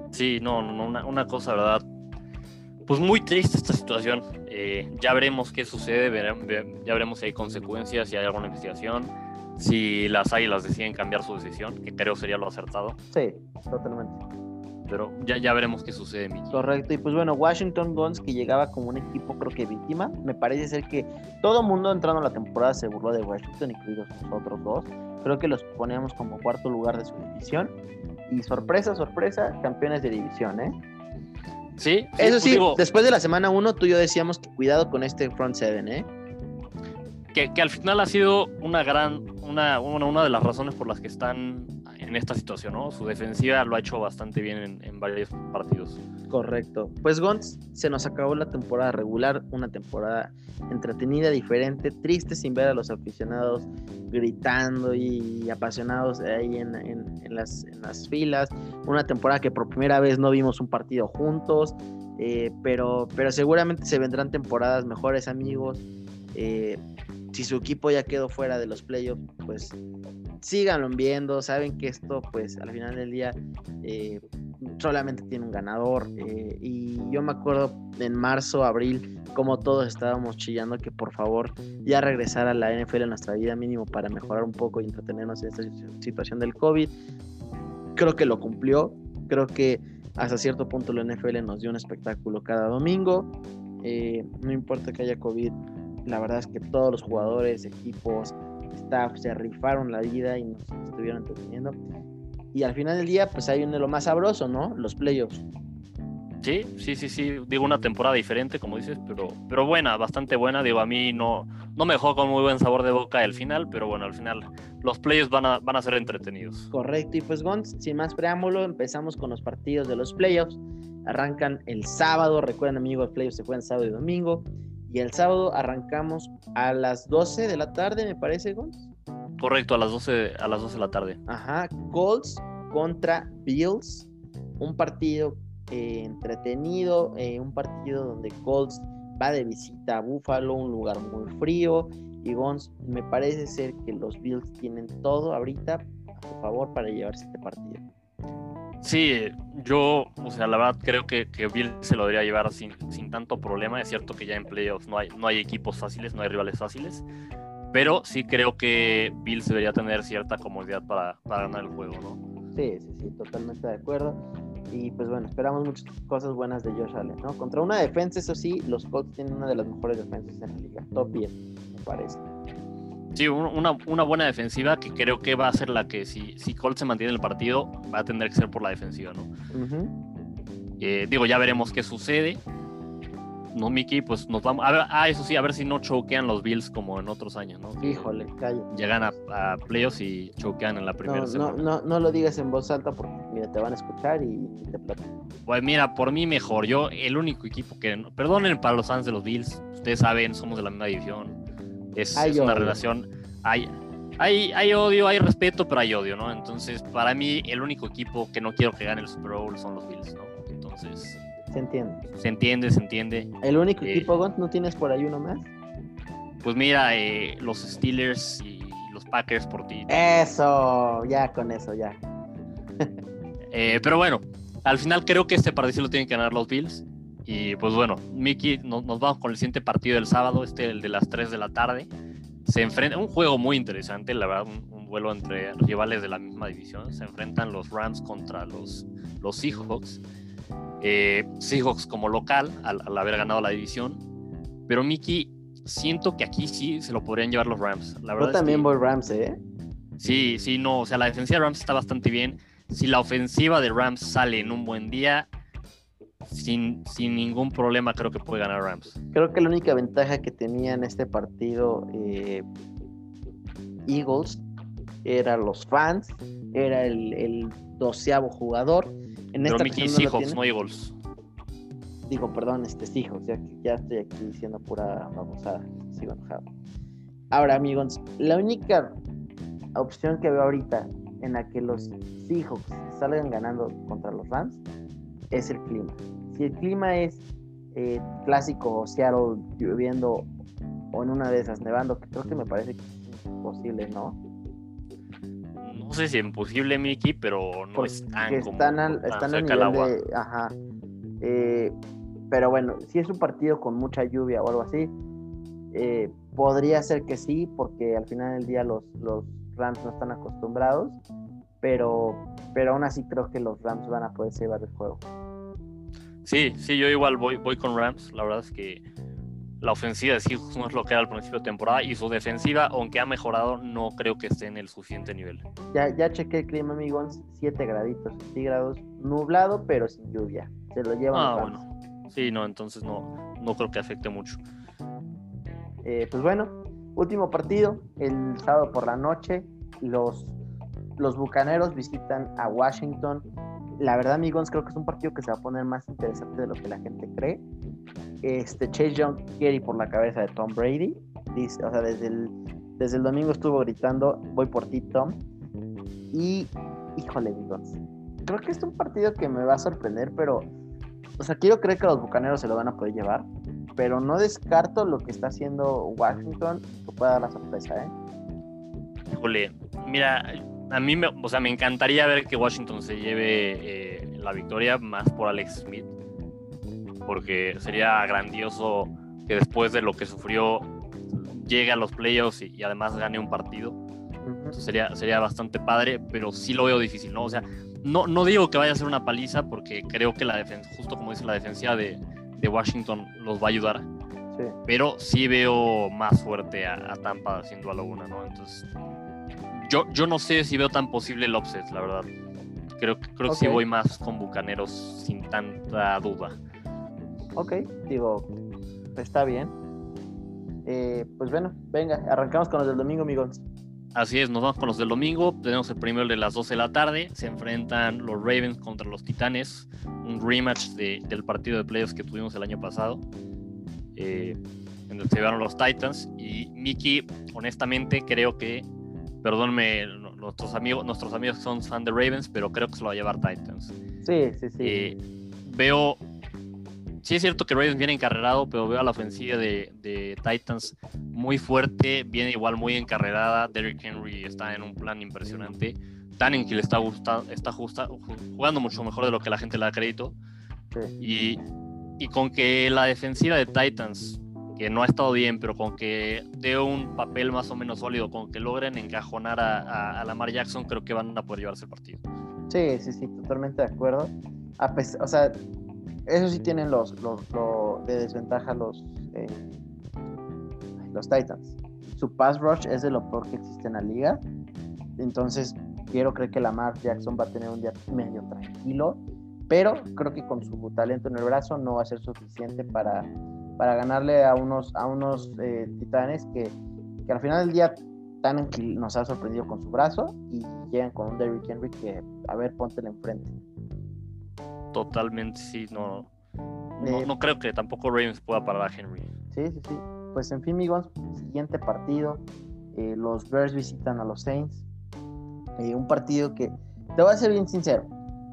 Sí, no, no una, una, cosa, ¿verdad? Pues muy triste esta situación. Eh, ya veremos qué sucede, veremos, ya veremos si hay consecuencias, si hay alguna investigación, si las águilas deciden cambiar su decisión, que creo sería lo acertado.
Sí, totalmente
pero ya, ya veremos qué sucede, Mickey.
Correcto, y pues bueno, Washington Guns que llegaba como un equipo creo que víctima, me parece ser que todo mundo entrando a la temporada se burló de Washington, incluidos nosotros dos, creo que los poníamos como cuarto lugar de su división, y sorpresa, sorpresa, campeones de división, ¿eh?
Sí,
sí eso sí, digo, después de la semana 1 tú y yo decíamos que cuidado con este front seven, ¿eh?
Que, que, al final ha sido una gran, una, una, una de las razones por las que están en esta situación, ¿no? Su defensiva lo ha hecho bastante bien en, varios partidos.
Correcto. Pues Gonz, se nos acabó la temporada regular, una temporada entretenida, diferente, triste sin ver a los aficionados gritando y apasionados ahí en, las, en las filas. Una temporada que por primera vez no vimos un partido juntos, eh, pero, pero seguramente se vendrán temporadas mejores, amigos. Eh, si su equipo ya quedó fuera de los playoffs, pues síganlo viendo, saben que esto pues al final del día eh, solamente tiene un ganador eh, y yo me acuerdo en marzo, abril, como todos estábamos chillando que por favor ya regresara la NFL en nuestra vida mínimo para mejorar un poco y entretenernos en esta situación del COVID. Creo que lo cumplió, creo que hasta cierto punto la NFL nos dio un espectáculo cada domingo, eh, no importa que haya COVID, la verdad es que todos los jugadores, equipos, staff se rifaron la vida y nos estuvieron entreteniendo. Y al final del día, pues hay uno de lo más sabroso, ¿no? Los playoffs.
Sí, sí, sí, sí. Digo, una temporada diferente, como dices, pero, pero buena, bastante buena. Digo, a mí no, no me dejó con muy buen sabor de boca el final, pero bueno, al final los playoffs van a, van a ser entretenidos.
Correcto, y pues Gons, sin más preámbulo, empezamos con los partidos de los playoffs. Arrancan el sábado, recuerden amigos, los playoffs se juegan sábado y domingo. Y el sábado arrancamos a las 12 de la tarde, me parece, Gonz.
Correcto, a las 12, a las 12 de la tarde.
Ajá, Colts contra Bills. Un partido eh, entretenido, eh, un partido donde Colts va de visita a Buffalo, un lugar muy frío. Y Gonz, me parece ser que los Bills tienen todo ahorita a su favor para llevarse este partido.
Sí, yo, o sea, la verdad creo que, que Bill se lo debería llevar sin, sin, tanto problema. Es cierto que ya en playoffs no hay, no hay equipos fáciles, no hay rivales fáciles, pero sí creo que Bill debería tener cierta comodidad para, para ganar el juego, ¿no?
Sí, sí, sí, totalmente de acuerdo. Y pues bueno, esperamos muchas cosas buenas de Josh Allen, ¿no? Contra una defensa, eso sí, los Colts tienen una de las mejores defensas en la liga, top 10, me parece.
Sí, una, una, buena defensiva que creo que va a ser la que si, si Colt se mantiene en el partido, va a tener que ser por la defensiva, ¿no? Eh, digo, ya veremos qué sucede. No, Mickey, pues nos vamos. A ver, ah, eso sí, a ver si no choquean los Bills como en otros años, ¿no?
Híjole, calla.
Llegan a, a playoffs y choquean en la primera
no, no, no, no, lo digas en voz alta porque mira, te van a escuchar y, te platican.
Pues mira, por mí mejor. Yo, el único equipo que. Perdonen para los fans de los Bills. Ustedes saben, somos de la misma división es, una relación. Hay, hay, hay odio, hay respeto, pero hay odio, ¿no? Entonces, para mí, el único equipo que no quiero que gane el Super Bowl son los Bills, ¿no? Entonces.
Se entiende.
Se entiende, se entiende.
¿El único eh, equipo, Gont, no tienes por ahí uno más?
Pues mira, eh, los Steelers y los Packers por ti.
Eso, ya con eso, ya.
Eh, pero bueno, al final creo que este partido lo tienen que ganar los Bills. Y pues bueno, Mickey, nos, vamos con el siguiente partido del sábado, este el de las 3 de la tarde. Se enfrenta, un juego muy interesante, la verdad, un, vuelo entre rivales de la misma división. Se enfrentan los Rams contra los, los Seahawks. Eh, Seahawks como local, al, haber ganado la división. Pero Mickey, siento que aquí sí se lo podrían llevar los Rams. La verdad
Yo también voy Rams, ¿eh?
Sí, sí, no, o sea, la defensiva de Rams está bastante bien. Si la ofensiva de Rams sale en un buen día, sin, sin ningún problema creo que puede ganar Rams.
Creo que la única ventaja que tenía en este partido eh, Eagles era los fans, era el, doceavo jugador.
En Pero Mickey Seahawks, no Eagles.
Digo, perdón, este Seahawks, ya, ya estoy aquí diciendo pura babosada, sigo enojado. Ahora, amigos, la única opción que veo ahorita en la que los Seahawks salgan ganando contra los Rams es el clima. Si el clima es eh, clásico Seattle lloviendo o en una de esas nevando, que creo que me parece que es imposible, ¿no?
No sé si es imposible, Mickey, pero no es tan
están al, están a nivel de, ajá. Eh, pero bueno, si es un partido con mucha lluvia o algo así, eh, podría ser que sí, porque al final del día los, los Rams no están acostumbrados, pero, pero aún así creo que los Rams van a poder llevar el juego.
Sí, sí, yo igual voy, voy con Rams. La verdad es que la ofensiva de Seahawks no es lo que era al principio de temporada y su defensiva, aunque ha mejorado, no creo que esté en el suficiente nivel.
Ya, ya chequé el clima, amigos, 7 graditos, 6 grados, nublado, pero sin lluvia. Se lo llevan.
Ah, bueno. Sí, no, entonces no, no creo que afecte mucho.
Eh, pues bueno, último partido, el sábado por la noche, los los Bucaneros visitan a Washington. La verdad, amigos, creo que es un partido que se va a poner más interesante de lo que la gente cree. Este Chase Young quiere por la cabeza de Tom Brady. Dice, o sea, desde el, desde el domingo estuvo gritando, voy por ti, Tom. Y, híjole, amigos, creo que es un partido que me va a sorprender, pero, o sea, quiero creer que los Bucaneros se lo van a poder llevar, pero no descarto lo que está haciendo Washington, que pueda dar la sorpresa, ¿eh?
Híjole, mira, a mí me, o sea, me encantaría ver que Washington se lleve eh, la victoria más por Alex Smith, porque sería grandioso que después de lo que sufrió llegue a los playoffs y, además gane un partido. sería, sería bastante padre, pero sí lo veo difícil, ¿no? O sea, no, no digo que vaya a ser una paliza porque creo que la defensa, justo como dice la defensa de, de Washington, los va a ayudar. Pero sí veo más fuerte a, Tampa haciendo a una, ¿no? Entonces, yo, yo no sé si veo tan posible el offset, la verdad. Creo, creo que sí voy más con Bucaneros sin tanta duda.
Ok, digo, está bien. Eh, pues bueno, venga, arrancamos con los del domingo, amigos.
Así es, nos vamos con los del domingo. Tenemos el primero de las 12 de la tarde. Se enfrentan los Ravens contra los Titanes. Un rematch del partido de playoffs que tuvimos el año pasado. Eh, en que se llevaron los Titans. Y Mickey, honestamente, creo que, perdónme, nuestros amigos, nuestros amigos son fan de Ravens, pero creo que se lo va a llevar Titans.
Sí, sí, sí.
Eh, veo sí es cierto que Ravens viene encarrerado, pero veo a la ofensiva de, Titans muy fuerte, viene igual muy encarrerada. Derrick Henry está en un plan impresionante. Tannenhill está, está jugando mucho mejor de lo que la gente le da crédito. Y, con que la defensiva de Titans, que no ha estado bien, pero con que dé un papel más o menos sólido, con que logren encajonar a, Lamar Jackson, creo que van a poder llevarse el partido.
Sí, sí, sí, totalmente de acuerdo. O sea, eso sí tienen los, los, de desventaja los, eh, los Titans. Su pass rush es de lo peor que existe en la liga. Entonces, quiero creer que Lamar Jackson va a tener un día medio tranquilo. Pero creo que con su talento en el brazo no va a ser suficiente para, para ganarle a unos, a unos eh, titanes que, que, al final del día tan nos ha sorprendido con su brazo y llegan con un Derrick Henry que, a ver, póntelo enfrente
totalmente sí, no, no, creo que tampoco Ravens pueda parar a Henry.
Sí, sí, sí. Pues en fin, amigos, siguiente partido. Eh, los Bears visitan a los Saints. Eh, un partido que, te voy a ser bien sincero,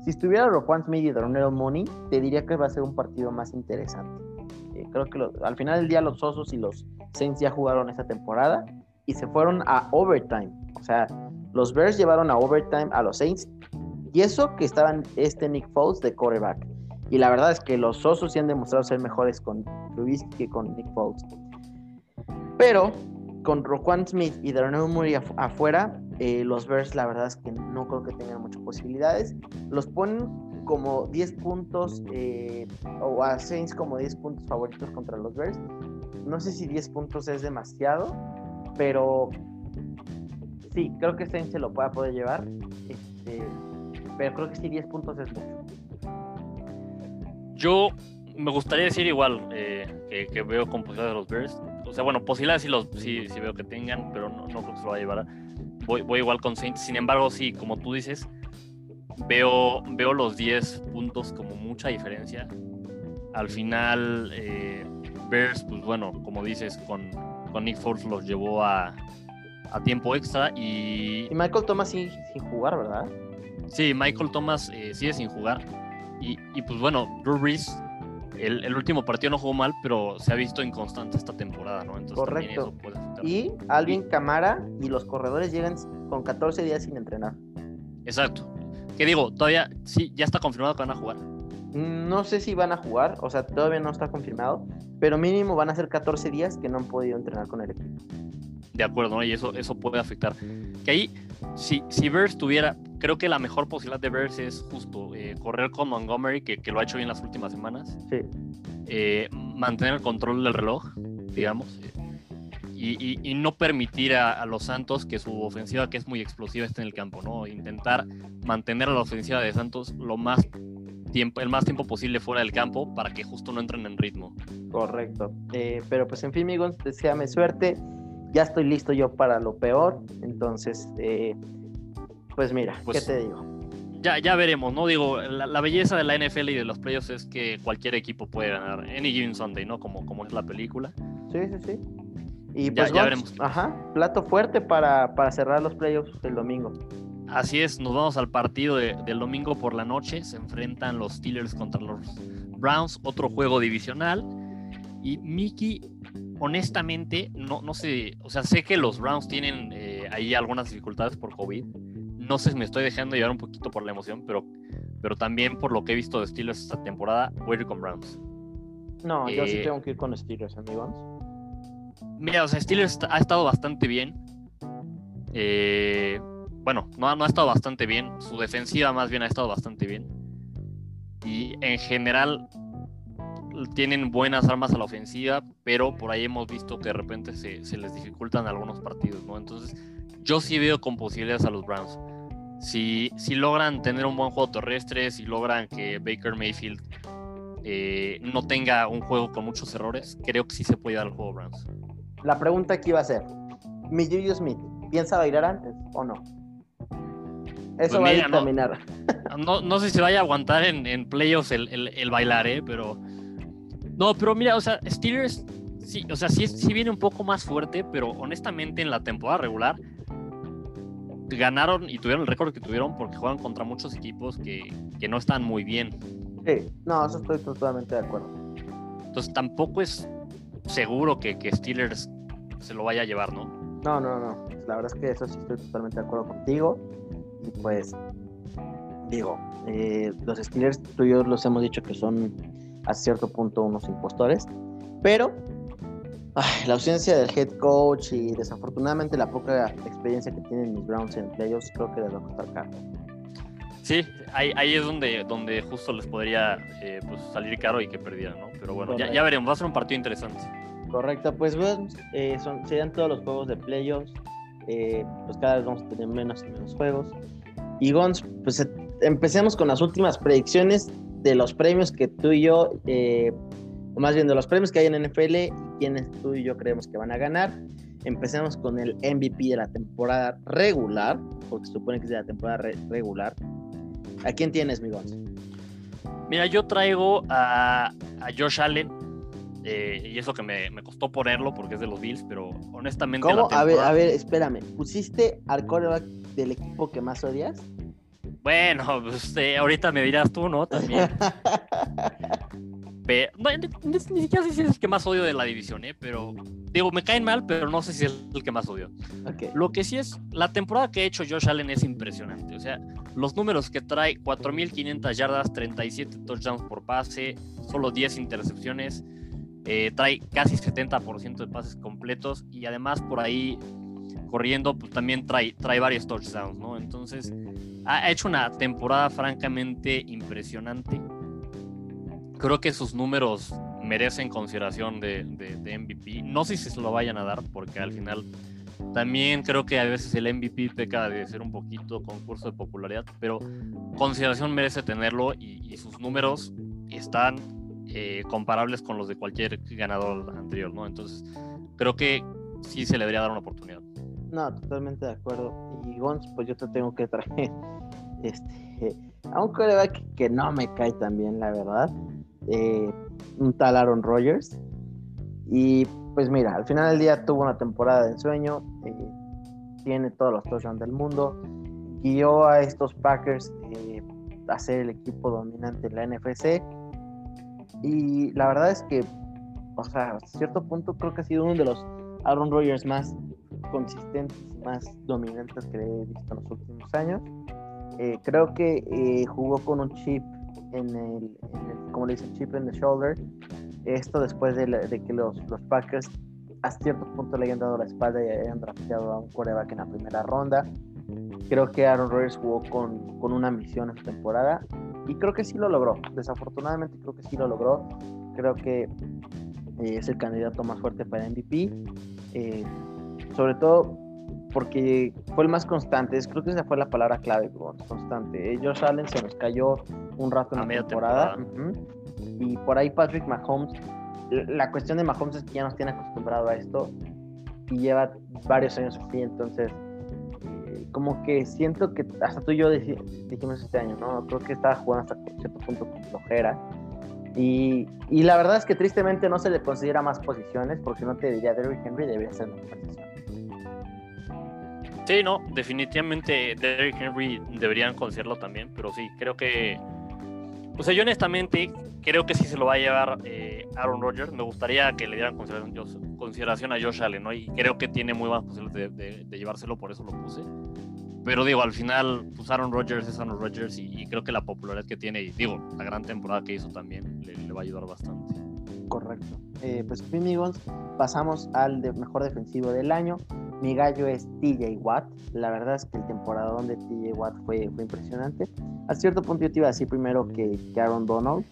si estuviera Roquan Smith y Darnell Money, te diría que va a ser un partido más interesante. Creo que al final del día los Osos y los Saints ya jugaron esta temporada y se fueron a overtime. O sea, los Bears llevaron a overtime a los Saints y eso que estaban este Nick Foles de quarterback. Y la verdad es que los Osos sí han demostrado ser mejores con Trubisky que con Nick Foles. Pero con Roquan Smith y Darnell Murray afuera, eh, los Bears la verdad es que no creo que tengan muchas posibilidades. Los ponen como 10 puntos eh, o a Saints como 10 puntos favoritos contra los Bears. No sé si 10 puntos es demasiado, pero sí, creo que Saints se lo pueda poder llevar. Este, pero creo que sí 10 puntos es mucho.
Yo me gustaría decir igual eh, que, veo con posibilidades de los Bears. O sea, bueno, posibilidades sí, los, sí, veo que tengan, pero no, creo que se lo va a llevar. Voy, voy igual con Saints. Sin embargo, sí, como tú dices, veo, veo los 10 puntos como mucha diferencia. Al final, eh, Bears, pues bueno, como dices, con, con Nick Foles los llevó a, a tiempo extra y...
Y Michael Thomas sin, sin jugar, ¿verdad?
Sí, Michael Thomas eh, sigue sin jugar. Y, pues bueno, Drew Brees, el, último partido no jugó mal, pero se ha visto inconstante esta temporada, ¿no?
Entonces Correcto. y Alvin Camara y los corredores llegan con 14 días sin entrenar.
Exacto. ¿Qué digo? Todavía, sí, ya está confirmado que van a jugar.
No sé si van a jugar, o sea, todavía no está confirmado, pero mínimo van a ser 14 días que no han podido entrenar con el equipo.
De acuerdo, ¿no? Y eso, eso puede afectar. Que ahí, si, si Bears tuviera, creo que la mejor posibilidad de Bears es justo eh, correr con Montgomery, que, que, lo ha hecho bien las últimas semanas.
Sí.
Eh, mantener el control del reloj, digamos. Y, y, no permitir a, los Santos que su ofensiva, que es muy explosiva, esté en el campo, ¿no? Intentar mantener a la ofensiva de Santos lo más tiempo, el más tiempo posible fuera del campo para que justo no entren en ritmo.
Correcto. Eh, pero pues en fin, amigos, deseame suerte ya estoy listo yo para lo peor. Entonces, eh, Pues mira, ¿qué
Pues-
te digo?
Ya, ya veremos, ¿no? Digo, la, la belleza de la NFL y de los playoffs es que cualquier equipo puede ganar Any Given Sunday, ¿no? Como, como es la película.
Sí, sí, sí. Y
Ya-
pues
ya veremos.
Ajá, plato fuerte para, para cerrar los playoffs el domingo.
Así es, nos vamos al partido de- del domingo por la noche. Se enfrentan los Steelers contra los Browns, otro juego divisional. Y Mickey, honestamente, no, no sé, o sea, sé que los Browns tienen eh, ahí algunas dificultades por COVID. No sé si me estoy dejando llevar un poquito por la emoción, pero, pero también por lo que he visto de Steelers esta temporada, voy a ir con Browns.
No, yo sí
Eh,
tengo que ir con Steelers, amigos.
Mira, o sea, Steelers ha estado bastante bien. Eh, bueno, no, ha- estado bastante bien. Su defensiva más bien ha estado bastante bien. Y en general tienen buenas armas a la ofensiva, pero por ahí hemos visto que de repente se, se les dificultan algunos partidos, ¿no? Entonces, yo sí veo con posibilidades a los Browns. Si, si logran tener un buen juego terrestre, si logran que Baker Mayfield eh, no tenga un juego con muchos errores, creo que sí se puede dar el juego Browns.
La pregunta aquí va a ser: ¿Mi Juju Smith piensa bailar antes o no? Eso
Pues
va
mira,
a
no.
dictaminar.
No, no sé si vaya a aguantar en, en playoffs el, el, el bailar, ¿eh? Pero. No, pero mira, o sea, Steelers, sí, o sea, sí, sí viene un poco más fuerte, pero honestamente en la temporada regular ganaron y tuvieron el récord que tuvieron porque juegan contra muchos equipos que, que no están muy bien.
Sí, no, eso estoy totalmente de acuerdo.
Entonces tampoco es seguro que, que Steelers se lo vaya a llevar, ¿no?
No, no, no. La verdad es que eso sí estoy totalmente de acuerdo contigo. Y pues, digo, eh, los Steelers, tú y yo los hemos dicho que son a cierto punto unos impostores. Pero la ausencia del head coach y desafortunadamente la poca experiencia que tienen mis Browns en playoffs, creo que les va a costar caro.
Sí, ahí, ahí es donde, donde justo les podría eh, pues, salir caro y que perdieran, ¿no? Pero bueno, ya, ya veremos, va a ser un partido interesante.
Correcto, pues bueno, eh, son, serían todos los juegos de playoffs. Eh, pues cada vez vamos a tener menos y menos juegos. Y Gons, pues eh, empecemos con las últimas predicciones de los premios que tú y yo, eh, o más bien de los premios que hay en NFL y quienes tú y yo creemos que van a ganar. Empecemos con el MVP de la temporada regular, porque se supone que es de la temporada re- regular. ¿A quién tienes, mi Gons?
Mira, yo traigo a, a Josh Allen. eh, y eso que me, me costó ponerlo porque es de los Bills, pero honestamente. la
¿Cómo? A ver,
temporada-
a ver, espérame. ¿Pusiste al coreback del equipo que más odias?
Bueno, pues, eh, ahorita me dirás tú, ¿no? También. No, ni, siquiera sé si es el que más odio de la división, ¿eh? Pero digo, me caen mal, pero no sé si es el que más odio. Lo que sí es, la temporada que ha hecho Josh Allen es impresionante. O sea, los números que trae, 4.500 yardas, 37 touchdowns por pase, solo 10 intercepciones, eh, trae casi 70% de pases completos y además por ahí corriendo, pues también trae, trae varios touchdowns, ¿no? Entonces, ha hecho una temporada francamente impresionante. Creo que sus números merecen consideración de, de- MVP. No sé si se lo vayan a dar, porque al final también creo que a veces el MVP peca de ser un poquito concurso de popularidad, pero consideración merece tenerlo y, y sus números están eh, comparables con los de cualquier ganador anterior, ¿no? Entonces, creo que sí se le debería dar una oportunidad.
No, totalmente de acuerdo. Y Gons, pues yo te tengo que traer este, a un coreback que no me cae tan bien, la verdad. Eh, un tal Aaron Rodgers. Y pues mira, al final del día tuvo una temporada de ensueño. eh, tiene todos los touchdowns del mundo. Guió a estos Packers eh, a ser el equipo dominante en la NFC. Y la verdad es que, o sea, hasta cierto punto creo que ha sido uno de los Aaron Rodgers más consistentes más dominantes que he visto en los últimos años. Eh, creo que eh, jugó con un chip en el, en el- como le dicen, chip en the shoulder. Esto después de, de que los, los Packers a cierto punto le hayan dado la espalda y hayan drafteado a un coreback en la primera ronda. Creo que Aaron Rodgers jugó con, con una misión esta temporada y creo que sí lo logró. Desafortunadamente creo que sí lo logró. Creo que eh, es el candidato más fuerte para MVP. Eh, sobre todo porque fue el más constante. Creo que esa fue la palabra clave, constante. Eh, Josh Allen se nos cayó un rato en la
media
temporada. Ujú. Y por ahí Patrick Mahomes. La cuestión de Mahomes es que ya nos tiene acostumbrado a esto y lleva varios años así. Entonces, eh, como que siento que hasta tú y yo dijimos este año, ¿no? Creo que estaba jugando hasta cierto punto con flojera. Y, y, la verdad es que tristemente no se le considera más posiciones, porque no te diría Derrick Henry debería ser una posición.
Sí, no, definitivamente Derrick Henry deberían considerarlo también, pero sí, creo que. O sea, yo honestamente creo que sí se lo va a llevar eh, Aaron Rodgers. Me gustaría que le dieran consideración, a Josh Allen, ¿no? Y creo que tiene muy buenas posibilidades de, llevárselo, por eso lo puse. Pero digo, al final, pues Aaron Rodgers es Aaron Rodgers y, creo que la popularidad que tiene, y digo, la gran temporada que hizo también le, va a ayudar bastante.
Correcto. Eh, pues amigos, pasamos al mejor defensivo del año. Mi gallo es TJ Watt. La verdad es que el temporada donde TJ Watt fue, fue impresionante. A cierto punto yo te iba a decir primero que, que Aaron Donald,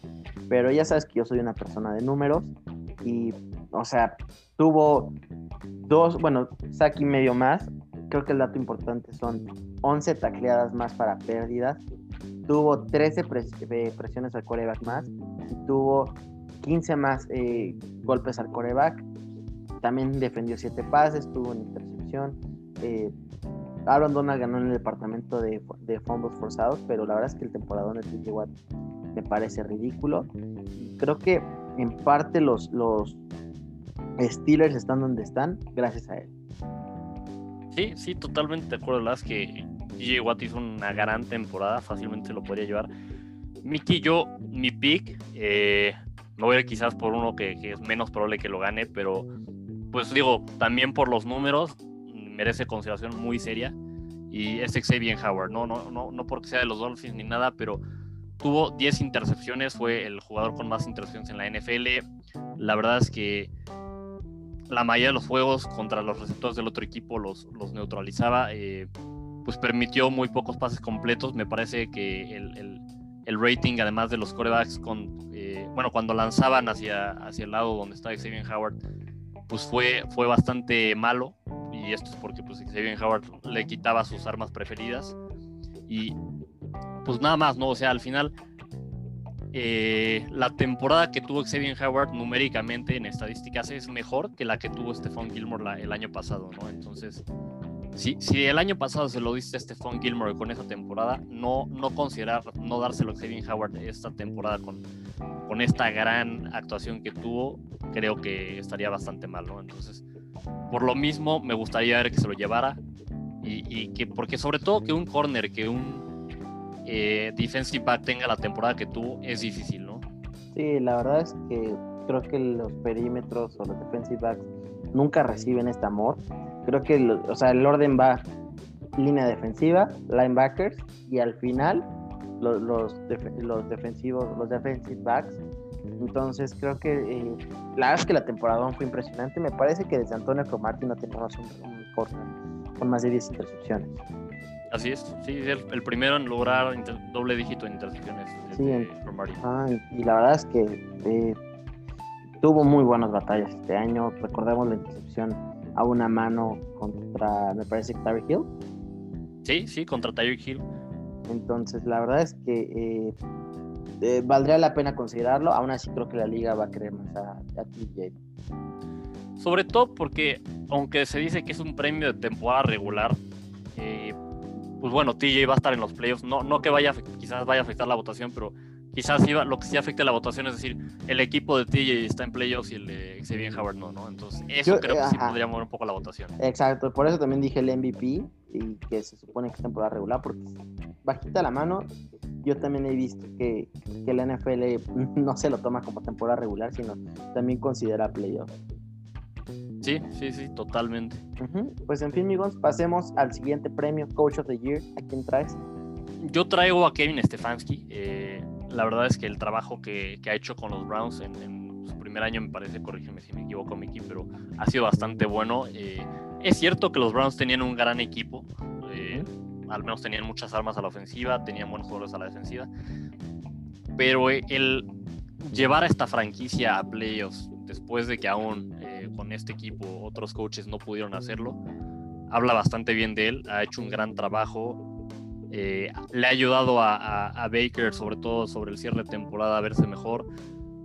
pero ya sabes que yo soy una persona de números y, o sea, tuvo dos, bueno, saque y medio más. Creo que el dato importante son 11 tacleadas más para pérdidas. Tuvo 13 eh, presiones al coreback más y tuvo 15 más eh, golpes al coreback. También defendió 7 pases, tuvo una intercepción. Eh, Aaron Donald ganó en el departamento de, de fondos forzados, pero la verdad es que el temporada de TJ Watt me parece ridículo. Creo que en parte los, Steelers están donde están gracias a él.
Sí, sí, totalmente de acuerdo. La que DJ Watt hizo una gran temporada, fácilmente lo podría llevar. Mickey, yo, mi pick, eh, me voy a ir quizás por uno que, es menos probable que lo gane, pero pues digo, también por los números, merece consideración muy seria. Y es Xavier Howard, no, no, no, no porque sea de los Dolphins ni nada, pero tuvo 10 intercepciones, fue el jugador con más intercepciones en la NFL. La verdad es que la mayoría de los juegos contra los receptores del otro equipo los, los neutralizaba, eh, pues permitió muy pocos pases completos. Me parece que el, el, rating, además de los corebacks, con, eh, bueno, cuando lanzaban hacia, hacia el lado donde estaba Xavier Howard, pues fue, fue bastante malo. Y esto es porque pues, Xavier Howard le quitaba sus armas preferidas. Y pues nada más, ¿no? O sea, al final, eh, la temporada que tuvo Xavier Howard numéricamente en estadísticas es mejor que la que tuvo Stephon Gilmore el año pasado, ¿no? Entonces, si, si el año pasado se lo diste a Stephon Gilmore con esa temporada, no, no considerar, no dárselo a Xavier Howard esta temporada con, con esta gran actuación que tuvo, creo que estaría bastante mal, ¿no? Entonces, por lo mismo, me gustaría ver que se lo llevara. Y, y que, porque sobre todo que un corner, que un eh, defensive back tenga la temporada que tuvo es difícil, ¿no?
Sí, la verdad es que creo que los perímetros o los defensive backs nunca reciben este amor. Creo que, o sea, el orden va línea defensiva, linebackers y al final los, los, los defensivos, los defensive backs. Entonces creo que eh, la verdad es que la temporada fue impresionante. Me parece que desde Antonio Cromarty no tenemos un, un corner con más de 10 intercepciones.
Así es, sí, el, el primero en lograr doble dígito en intercepciones.
Sí, ah, y la verdad es que eh, tuvo muy buenas batallas este año. Recordemos la intercepción a una mano contra, me parece, Tyreek Hill.
Sí, sí, contra Tyreek Hill.
Entonces, la verdad es que eh, eh, valdría la pena considerarlo. Aún así, creo que la liga va a querer más a, a TJ.
Sobre todo porque, aunque se dice que es un premio de temporada regular, eh, pues bueno, TJ va a estar en los playoffs. No, no que vaya, quizás vaya a afectar la votación, pero quizás lo que sí afecte la votación es decir, el equipo de TJ está en playoffs y el de Xavier Howard no, ¿no? Entonces, eso creo que sí podría mover un poco la votación.
Exacto, por eso también dije el MVP y que se supone que es temporada regular, porque bajita la mano, yo también he visto que, que la NFL no se lo toma como temporada regular, sino también considera playoffs.
Sí, sí, sí, totalmente.
Pues en fin, amigos, pasemos al siguiente premio, Coach of the Year. ¿A quién traes?
Yo traigo a Kevin Stefanski. Eh, la verdad es que el trabajo que, ha hecho con los Browns en, su primer año, me parece, corrígeme si me equivoco, Mickey, pero ha sido bastante bueno. Eh, es cierto que los Browns tenían un gran equipo. Eh, al menos tenían muchas armas a la ofensiva, tenían buenos jugadores a la defensiva. Pero el llevar a esta franquicia a playoffs después de que aún con este equipo otros coaches no pudieron hacerlo. Habla bastante bien de él, ha hecho un gran trabajo, eh, le ha ayudado a, Baker, sobre todo sobre el cierre de temporada, a verse mejor.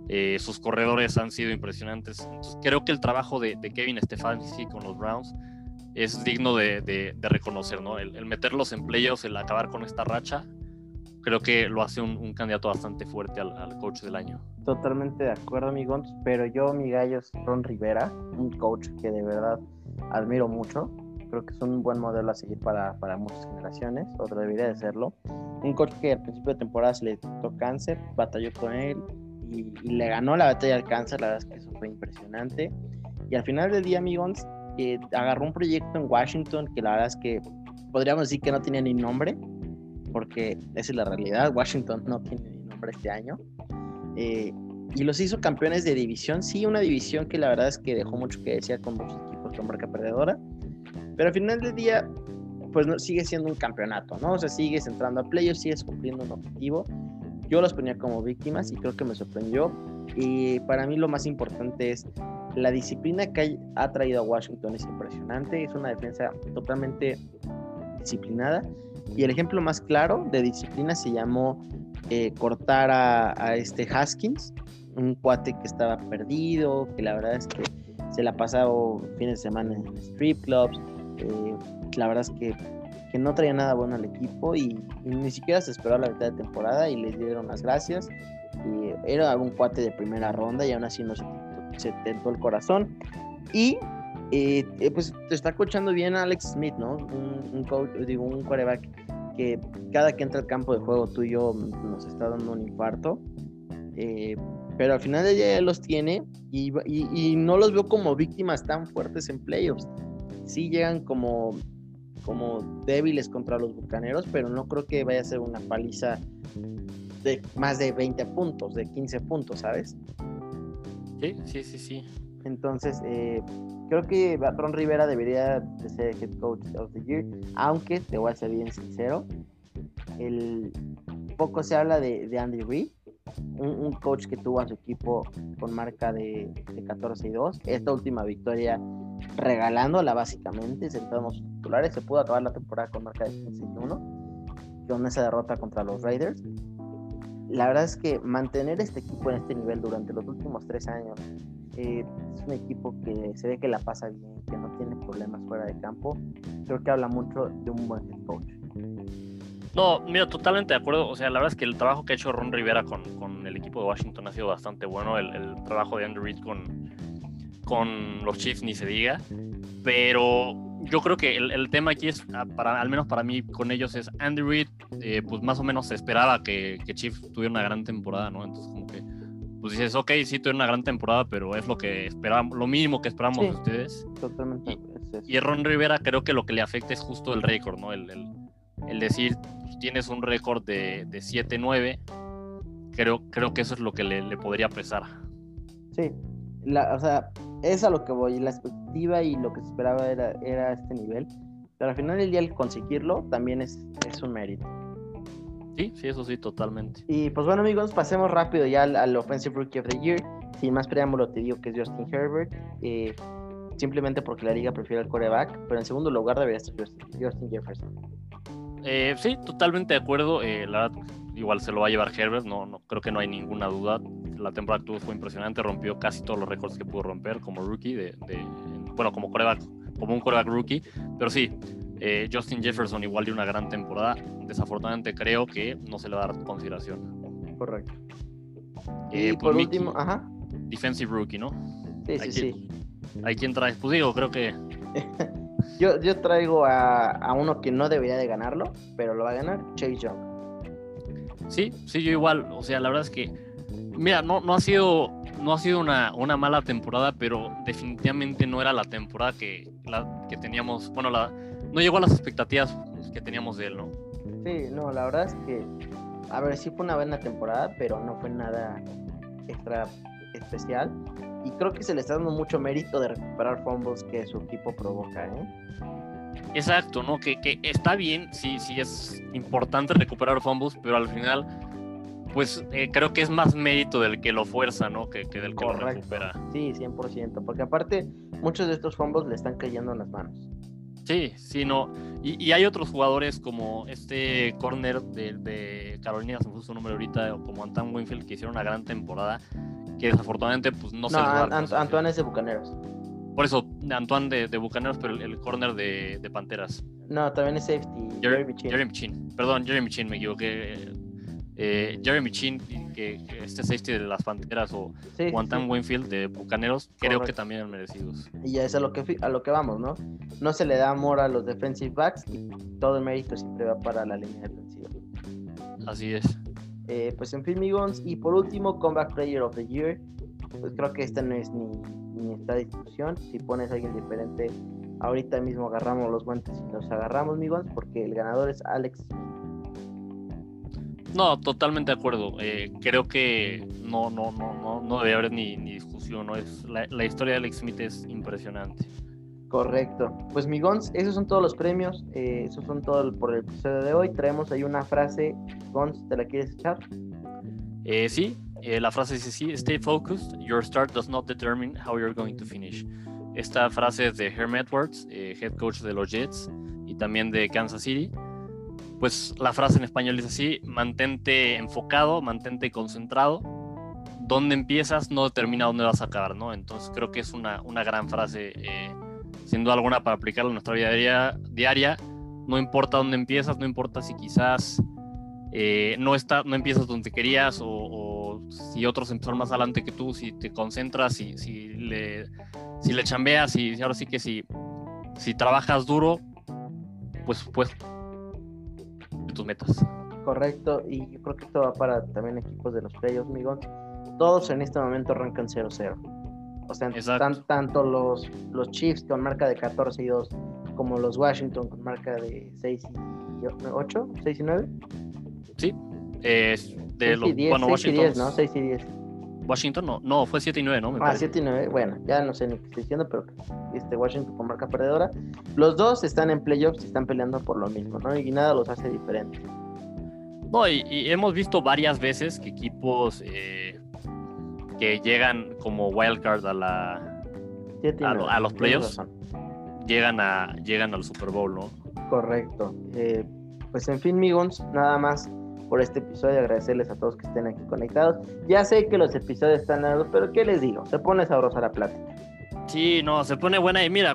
Eh, sus corredores han sido impresionantes. creo que el trabajo de, Kevin Stefanski con los Browns es digno de, reconocer, ¿no? El, meterlos en playoffs, el acabar con esta racha, creo que lo hace un, candidato bastante fuerte al, coach del año.
Totalmente de acuerdo, amigos, pero yo, mi gallo es Ron Rivera, un coach que de verdad admiro mucho. Creo que es un buen modelo a seguir para, para muchas generaciones, o debería de serlo. Un coach que al principio de temporada se le tocó cáncer, batalló con él y, y le ganó la batalla del cáncer. La verdad es que eso fue impresionante. Y al final del día, amigos, que agarró un proyecto en Washington que la verdad es que podríamos decir que no tenía ni nombre, porque esa es la realidad, Washington no tiene ni nombre este año. Eh, y los hizo campeones de división, sí, una división que la verdad es que dejó mucho que decir con muchos equipos con marca perdedora, pero al final del día, pues no, sigue siendo un campeonato, ¿no? O sea, sigues entrando a playoffs, sigues cumpliendo un objetivo. Yo los ponía como víctimas y creo que me sorprendió. Y para mí lo más importante es la disciplina que ha traído a Washington es impresionante, es una defensa totalmente disciplinada. Y el ejemplo más claro de disciplina se llamó eh, cortar a, este Haskins, un cuate que estaba perdido, que la verdad es que se la ha pasado fines de semana en strip clubs. Eh, la verdad es que, que, no traía nada bueno al equipo y, ni siquiera se esperó a la mitad de temporada y les dieron las gracias. Era un cuate de primera ronda y aún así no se se tentó el corazón. Y eh, eh, pues te está coachando bien Alex Smith, ¿no? Un, coach, digo, un quarterback que cada que entra al campo de juego tuyo nos está dando un infarto. Eh, pero al final de día los tiene y, y, no los veo como víctimas tan fuertes en playoffs. Sí llegan como, como débiles contra los bucaneros, pero no creo que vaya a ser una paliza de más de 20 puntos, de 15 puntos, ¿sabes?
Sí, sí, sí, sí.
Entonces, eh, creo que Ron Rivera debería de ser head coach of the year, aunque te voy a ser bien sincero, el, poco se habla de, Andy Reid, un, coach que tuvo a su equipo con marca de, 14 y 2. Esta última victoria regalándola básicamente, sentado en los titulares, se pudo acabar la temporada con marca de 15 y 1, con esa derrota contra los Raiders la verdad es que mantener este equipo en este nivel durante los últimos tres años eh, es un equipo que se ve que la pasa bien, que no tiene problemas fuera de campo. Creo que habla mucho de un buen coach.
No, mira, totalmente de acuerdo. O sea, la verdad es que el trabajo que ha hecho Ron Rivera con, con el equipo de Washington ha sido bastante bueno. El, el trabajo de Andrew Reid con, con los Chiefs ni se diga. Pero yo creo que el, tema aquí es, ah, para, al menos para mí con ellos, es Andy Reid, eh, pues más o menos se esperaba que, que Chief tuviera una gran temporada, ¿no? Entonces como que, pues dices, ok, sí tuve una gran temporada, pero es lo que esperamos, lo mínimo que esperamos de ustedes.
Totalmente.
Y, y, Ron Rivera creo que lo que le afecta es justo el récord, ¿no? El, el, el decir, pues, tienes un récord de, de 7-9, creo, creo que eso es lo que le, le podría pesar.
Sí, la, o sea, es a lo que voy. La expectativa y lo que se esperaba era, era este nivel. Pero al final del día, el conseguirlo también es, es un mérito.
Sí, sí, eso sí, totalmente.
Y pues bueno, amigos, pasemos rápido ya al, Offensive Rookie of the Year. Sin más preámbulo, te digo que es Justin Herbert. Eh, simplemente porque la liga prefiere el coreback. Pero en segundo lugar debería ser Justin, Jefferson.
Eh, sí, totalmente de acuerdo. Eh, la igual se lo va a llevar Herbert. No, no creo que no hay ninguna duda la temporada que tuvo fue impresionante, rompió casi todos los récords que pudo romper como rookie, de, bueno, como coreback, como un coreback rookie, pero sí, eh, Justin Jefferson igual de una gran temporada, desafortunadamente creo que no se le va a dar consideración.
Correcto.
Eh, y por último, ajá. Defensive rookie, ¿no?
Sí, sí, sí.
Hay quien trae, pues digo, creo que...
yo, yo traigo a, a uno que no debería de ganarlo, pero lo va a ganar, Chase Young.
Sí, sí, yo igual. O sea, la verdad es que Mira, no, no ha sido, no ha sido una, una, mala temporada, pero definitivamente no era la temporada que, la, que teníamos. Bueno, la, no llegó a las expectativas que teníamos de él, ¿no?
Sí, no, la verdad es que, a ver, sí fue una buena temporada, pero no fue nada extra especial. Y creo que se le está dando mucho mérito de recuperar fumbles que su equipo provoca, ¿eh?
Exacto, ¿no? Que, que está bien, sí, sí es importante recuperar fumbles, pero al final pues eh, creo que es más mérito del que lo fuerza, ¿no? Que, del que lo recupera.
Sí, 100%, porque aparte muchos de estos fumbles le están cayendo en las manos.
Sí, sí, no. Y, hay otros jugadores como este corner de, Carolina, se puso su nombre ahorita, como Antoine Winfield, que hicieron una gran temporada, que desafortunadamente pues no, se
les Antoine es de Bucaneros.
Por eso, Antoine de, Bucaneros, pero el, corner de, Panteras.
No, también es safety.
Jeremy, Chin. Perdón, Jeremy Chin, me equivoqué. Eh, Jeremy Chin, que, este safety de las Panteras o sí, Winfield de Bucaneros, creo que también han merecidos.
Y ya es a lo, que, a lo que vamos, ¿no? No se le da amor a los defensive backs y todo el mérito siempre va para la línea defensiva.
Así es.
Eh, pues en fin, Migons. Y por último, Comeback Player of the Year. Pues creo que esta no es ni, ni esta discusión. Si pones a alguien diferente, ahorita mismo agarramos los guantes y nos agarramos, Migons, porque el ganador es Alex.
No, totalmente de acuerdo. Eh, creo que no, no, no, no, no debe haber ni, ni discusión. ¿no? Es, la, la historia de Alex Smith es impresionante.
Correcto. Pues Migons, esos son todos los premios. Eh, esos son todos por el episodio de hoy. Traemos ahí una frase. Gons, ¿te la quieres echar?
Eh, sí, eh, la frase dice sí, stay focused, your start does not determine how you're going to finish. Esta frase es de Herm Edwards, head coach de los Jets y también de Kansas City. Pues la frase en español dice así, mantente enfocado, mantente concentrado. Donde empiezas no determina dónde vas a acabar, ¿no? Entonces creo que es una, una gran frase sin duda alguna para aplicarlo en nuestra vida diaria, no importa dónde empiezas, no importa si quizás eh, no, está, no empiezas donde querías o, si otros empezaron más adelante que tú, si te concentras, si, si, le, si le chambeas, y ahora sí que si, si trabajas duro, pues pues tus metas.
Correcto, y yo creo que esto va para también equipos de los playoffs, amigos. Todos en este momento arrancan 0-0. O sea, tanto los, los Chiefs con marca de 14 y 2 como los Washington con marca de 6 y 8, 6 y 9.
Sí, de 6 los, y 10, bueno, 6 Washington, y 10,
¿no? 6 y 10.
Washington no, no, fue 7 y 9, ¿no?
Me ah, 7 y 9, bueno, ya no sé ni qué estoy diciendo, pero este Washington con marca perdedora. Los dos están en playoffs y están peleando por lo mismo, ¿no? Y nada los hace diferentes.
No, y, y hemos visto varias veces que equipos eh, que llegan como wildcard a la a, los playoffs llegan a llegan al Super Bowl, ¿no?
Correcto. Eh, pues en fin, Migons, nada más por este episodio, agradecerles a todos que estén aquí conectados. Ya sé que los episodios están largos, pero ¿qué les digo? Se pone sabrosa la plática.
Sí, no, se pone buena y mira,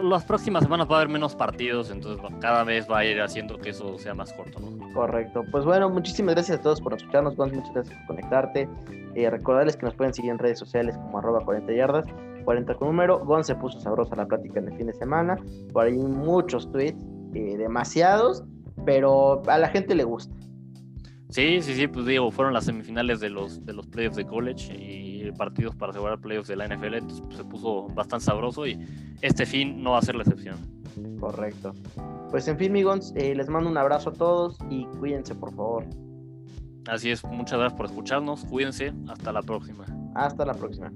las próximas semanas va a haber menos partidos, entonces cada vez va a ir haciendo que eso sea más corto, ¿no?
Correcto. Pues bueno, muchísimas gracias a todos por escucharnos, muchas gracias por conectarte. Eh, recordarles que nos pueden seguir en redes sociales como arroba 40 yardas, 40 con número. Gon se puso sabrosa la plática en el fin de semana. Por ahí muchos tweets, eh, demasiados, pero a la gente le gusta.
Sí, sí, sí, pues digo, fueron las semifinales de los, de los playoffs de college y partidos para asegurar playoffs de la NFL, entonces pues, se puso bastante sabroso y este fin no va a ser la excepción.
Correcto. Pues en fin, amigos, eh, les mando un abrazo a todos y cuídense, por favor.
Así es, muchas gracias por escucharnos, cuídense, hasta la próxima.
Hasta la próxima.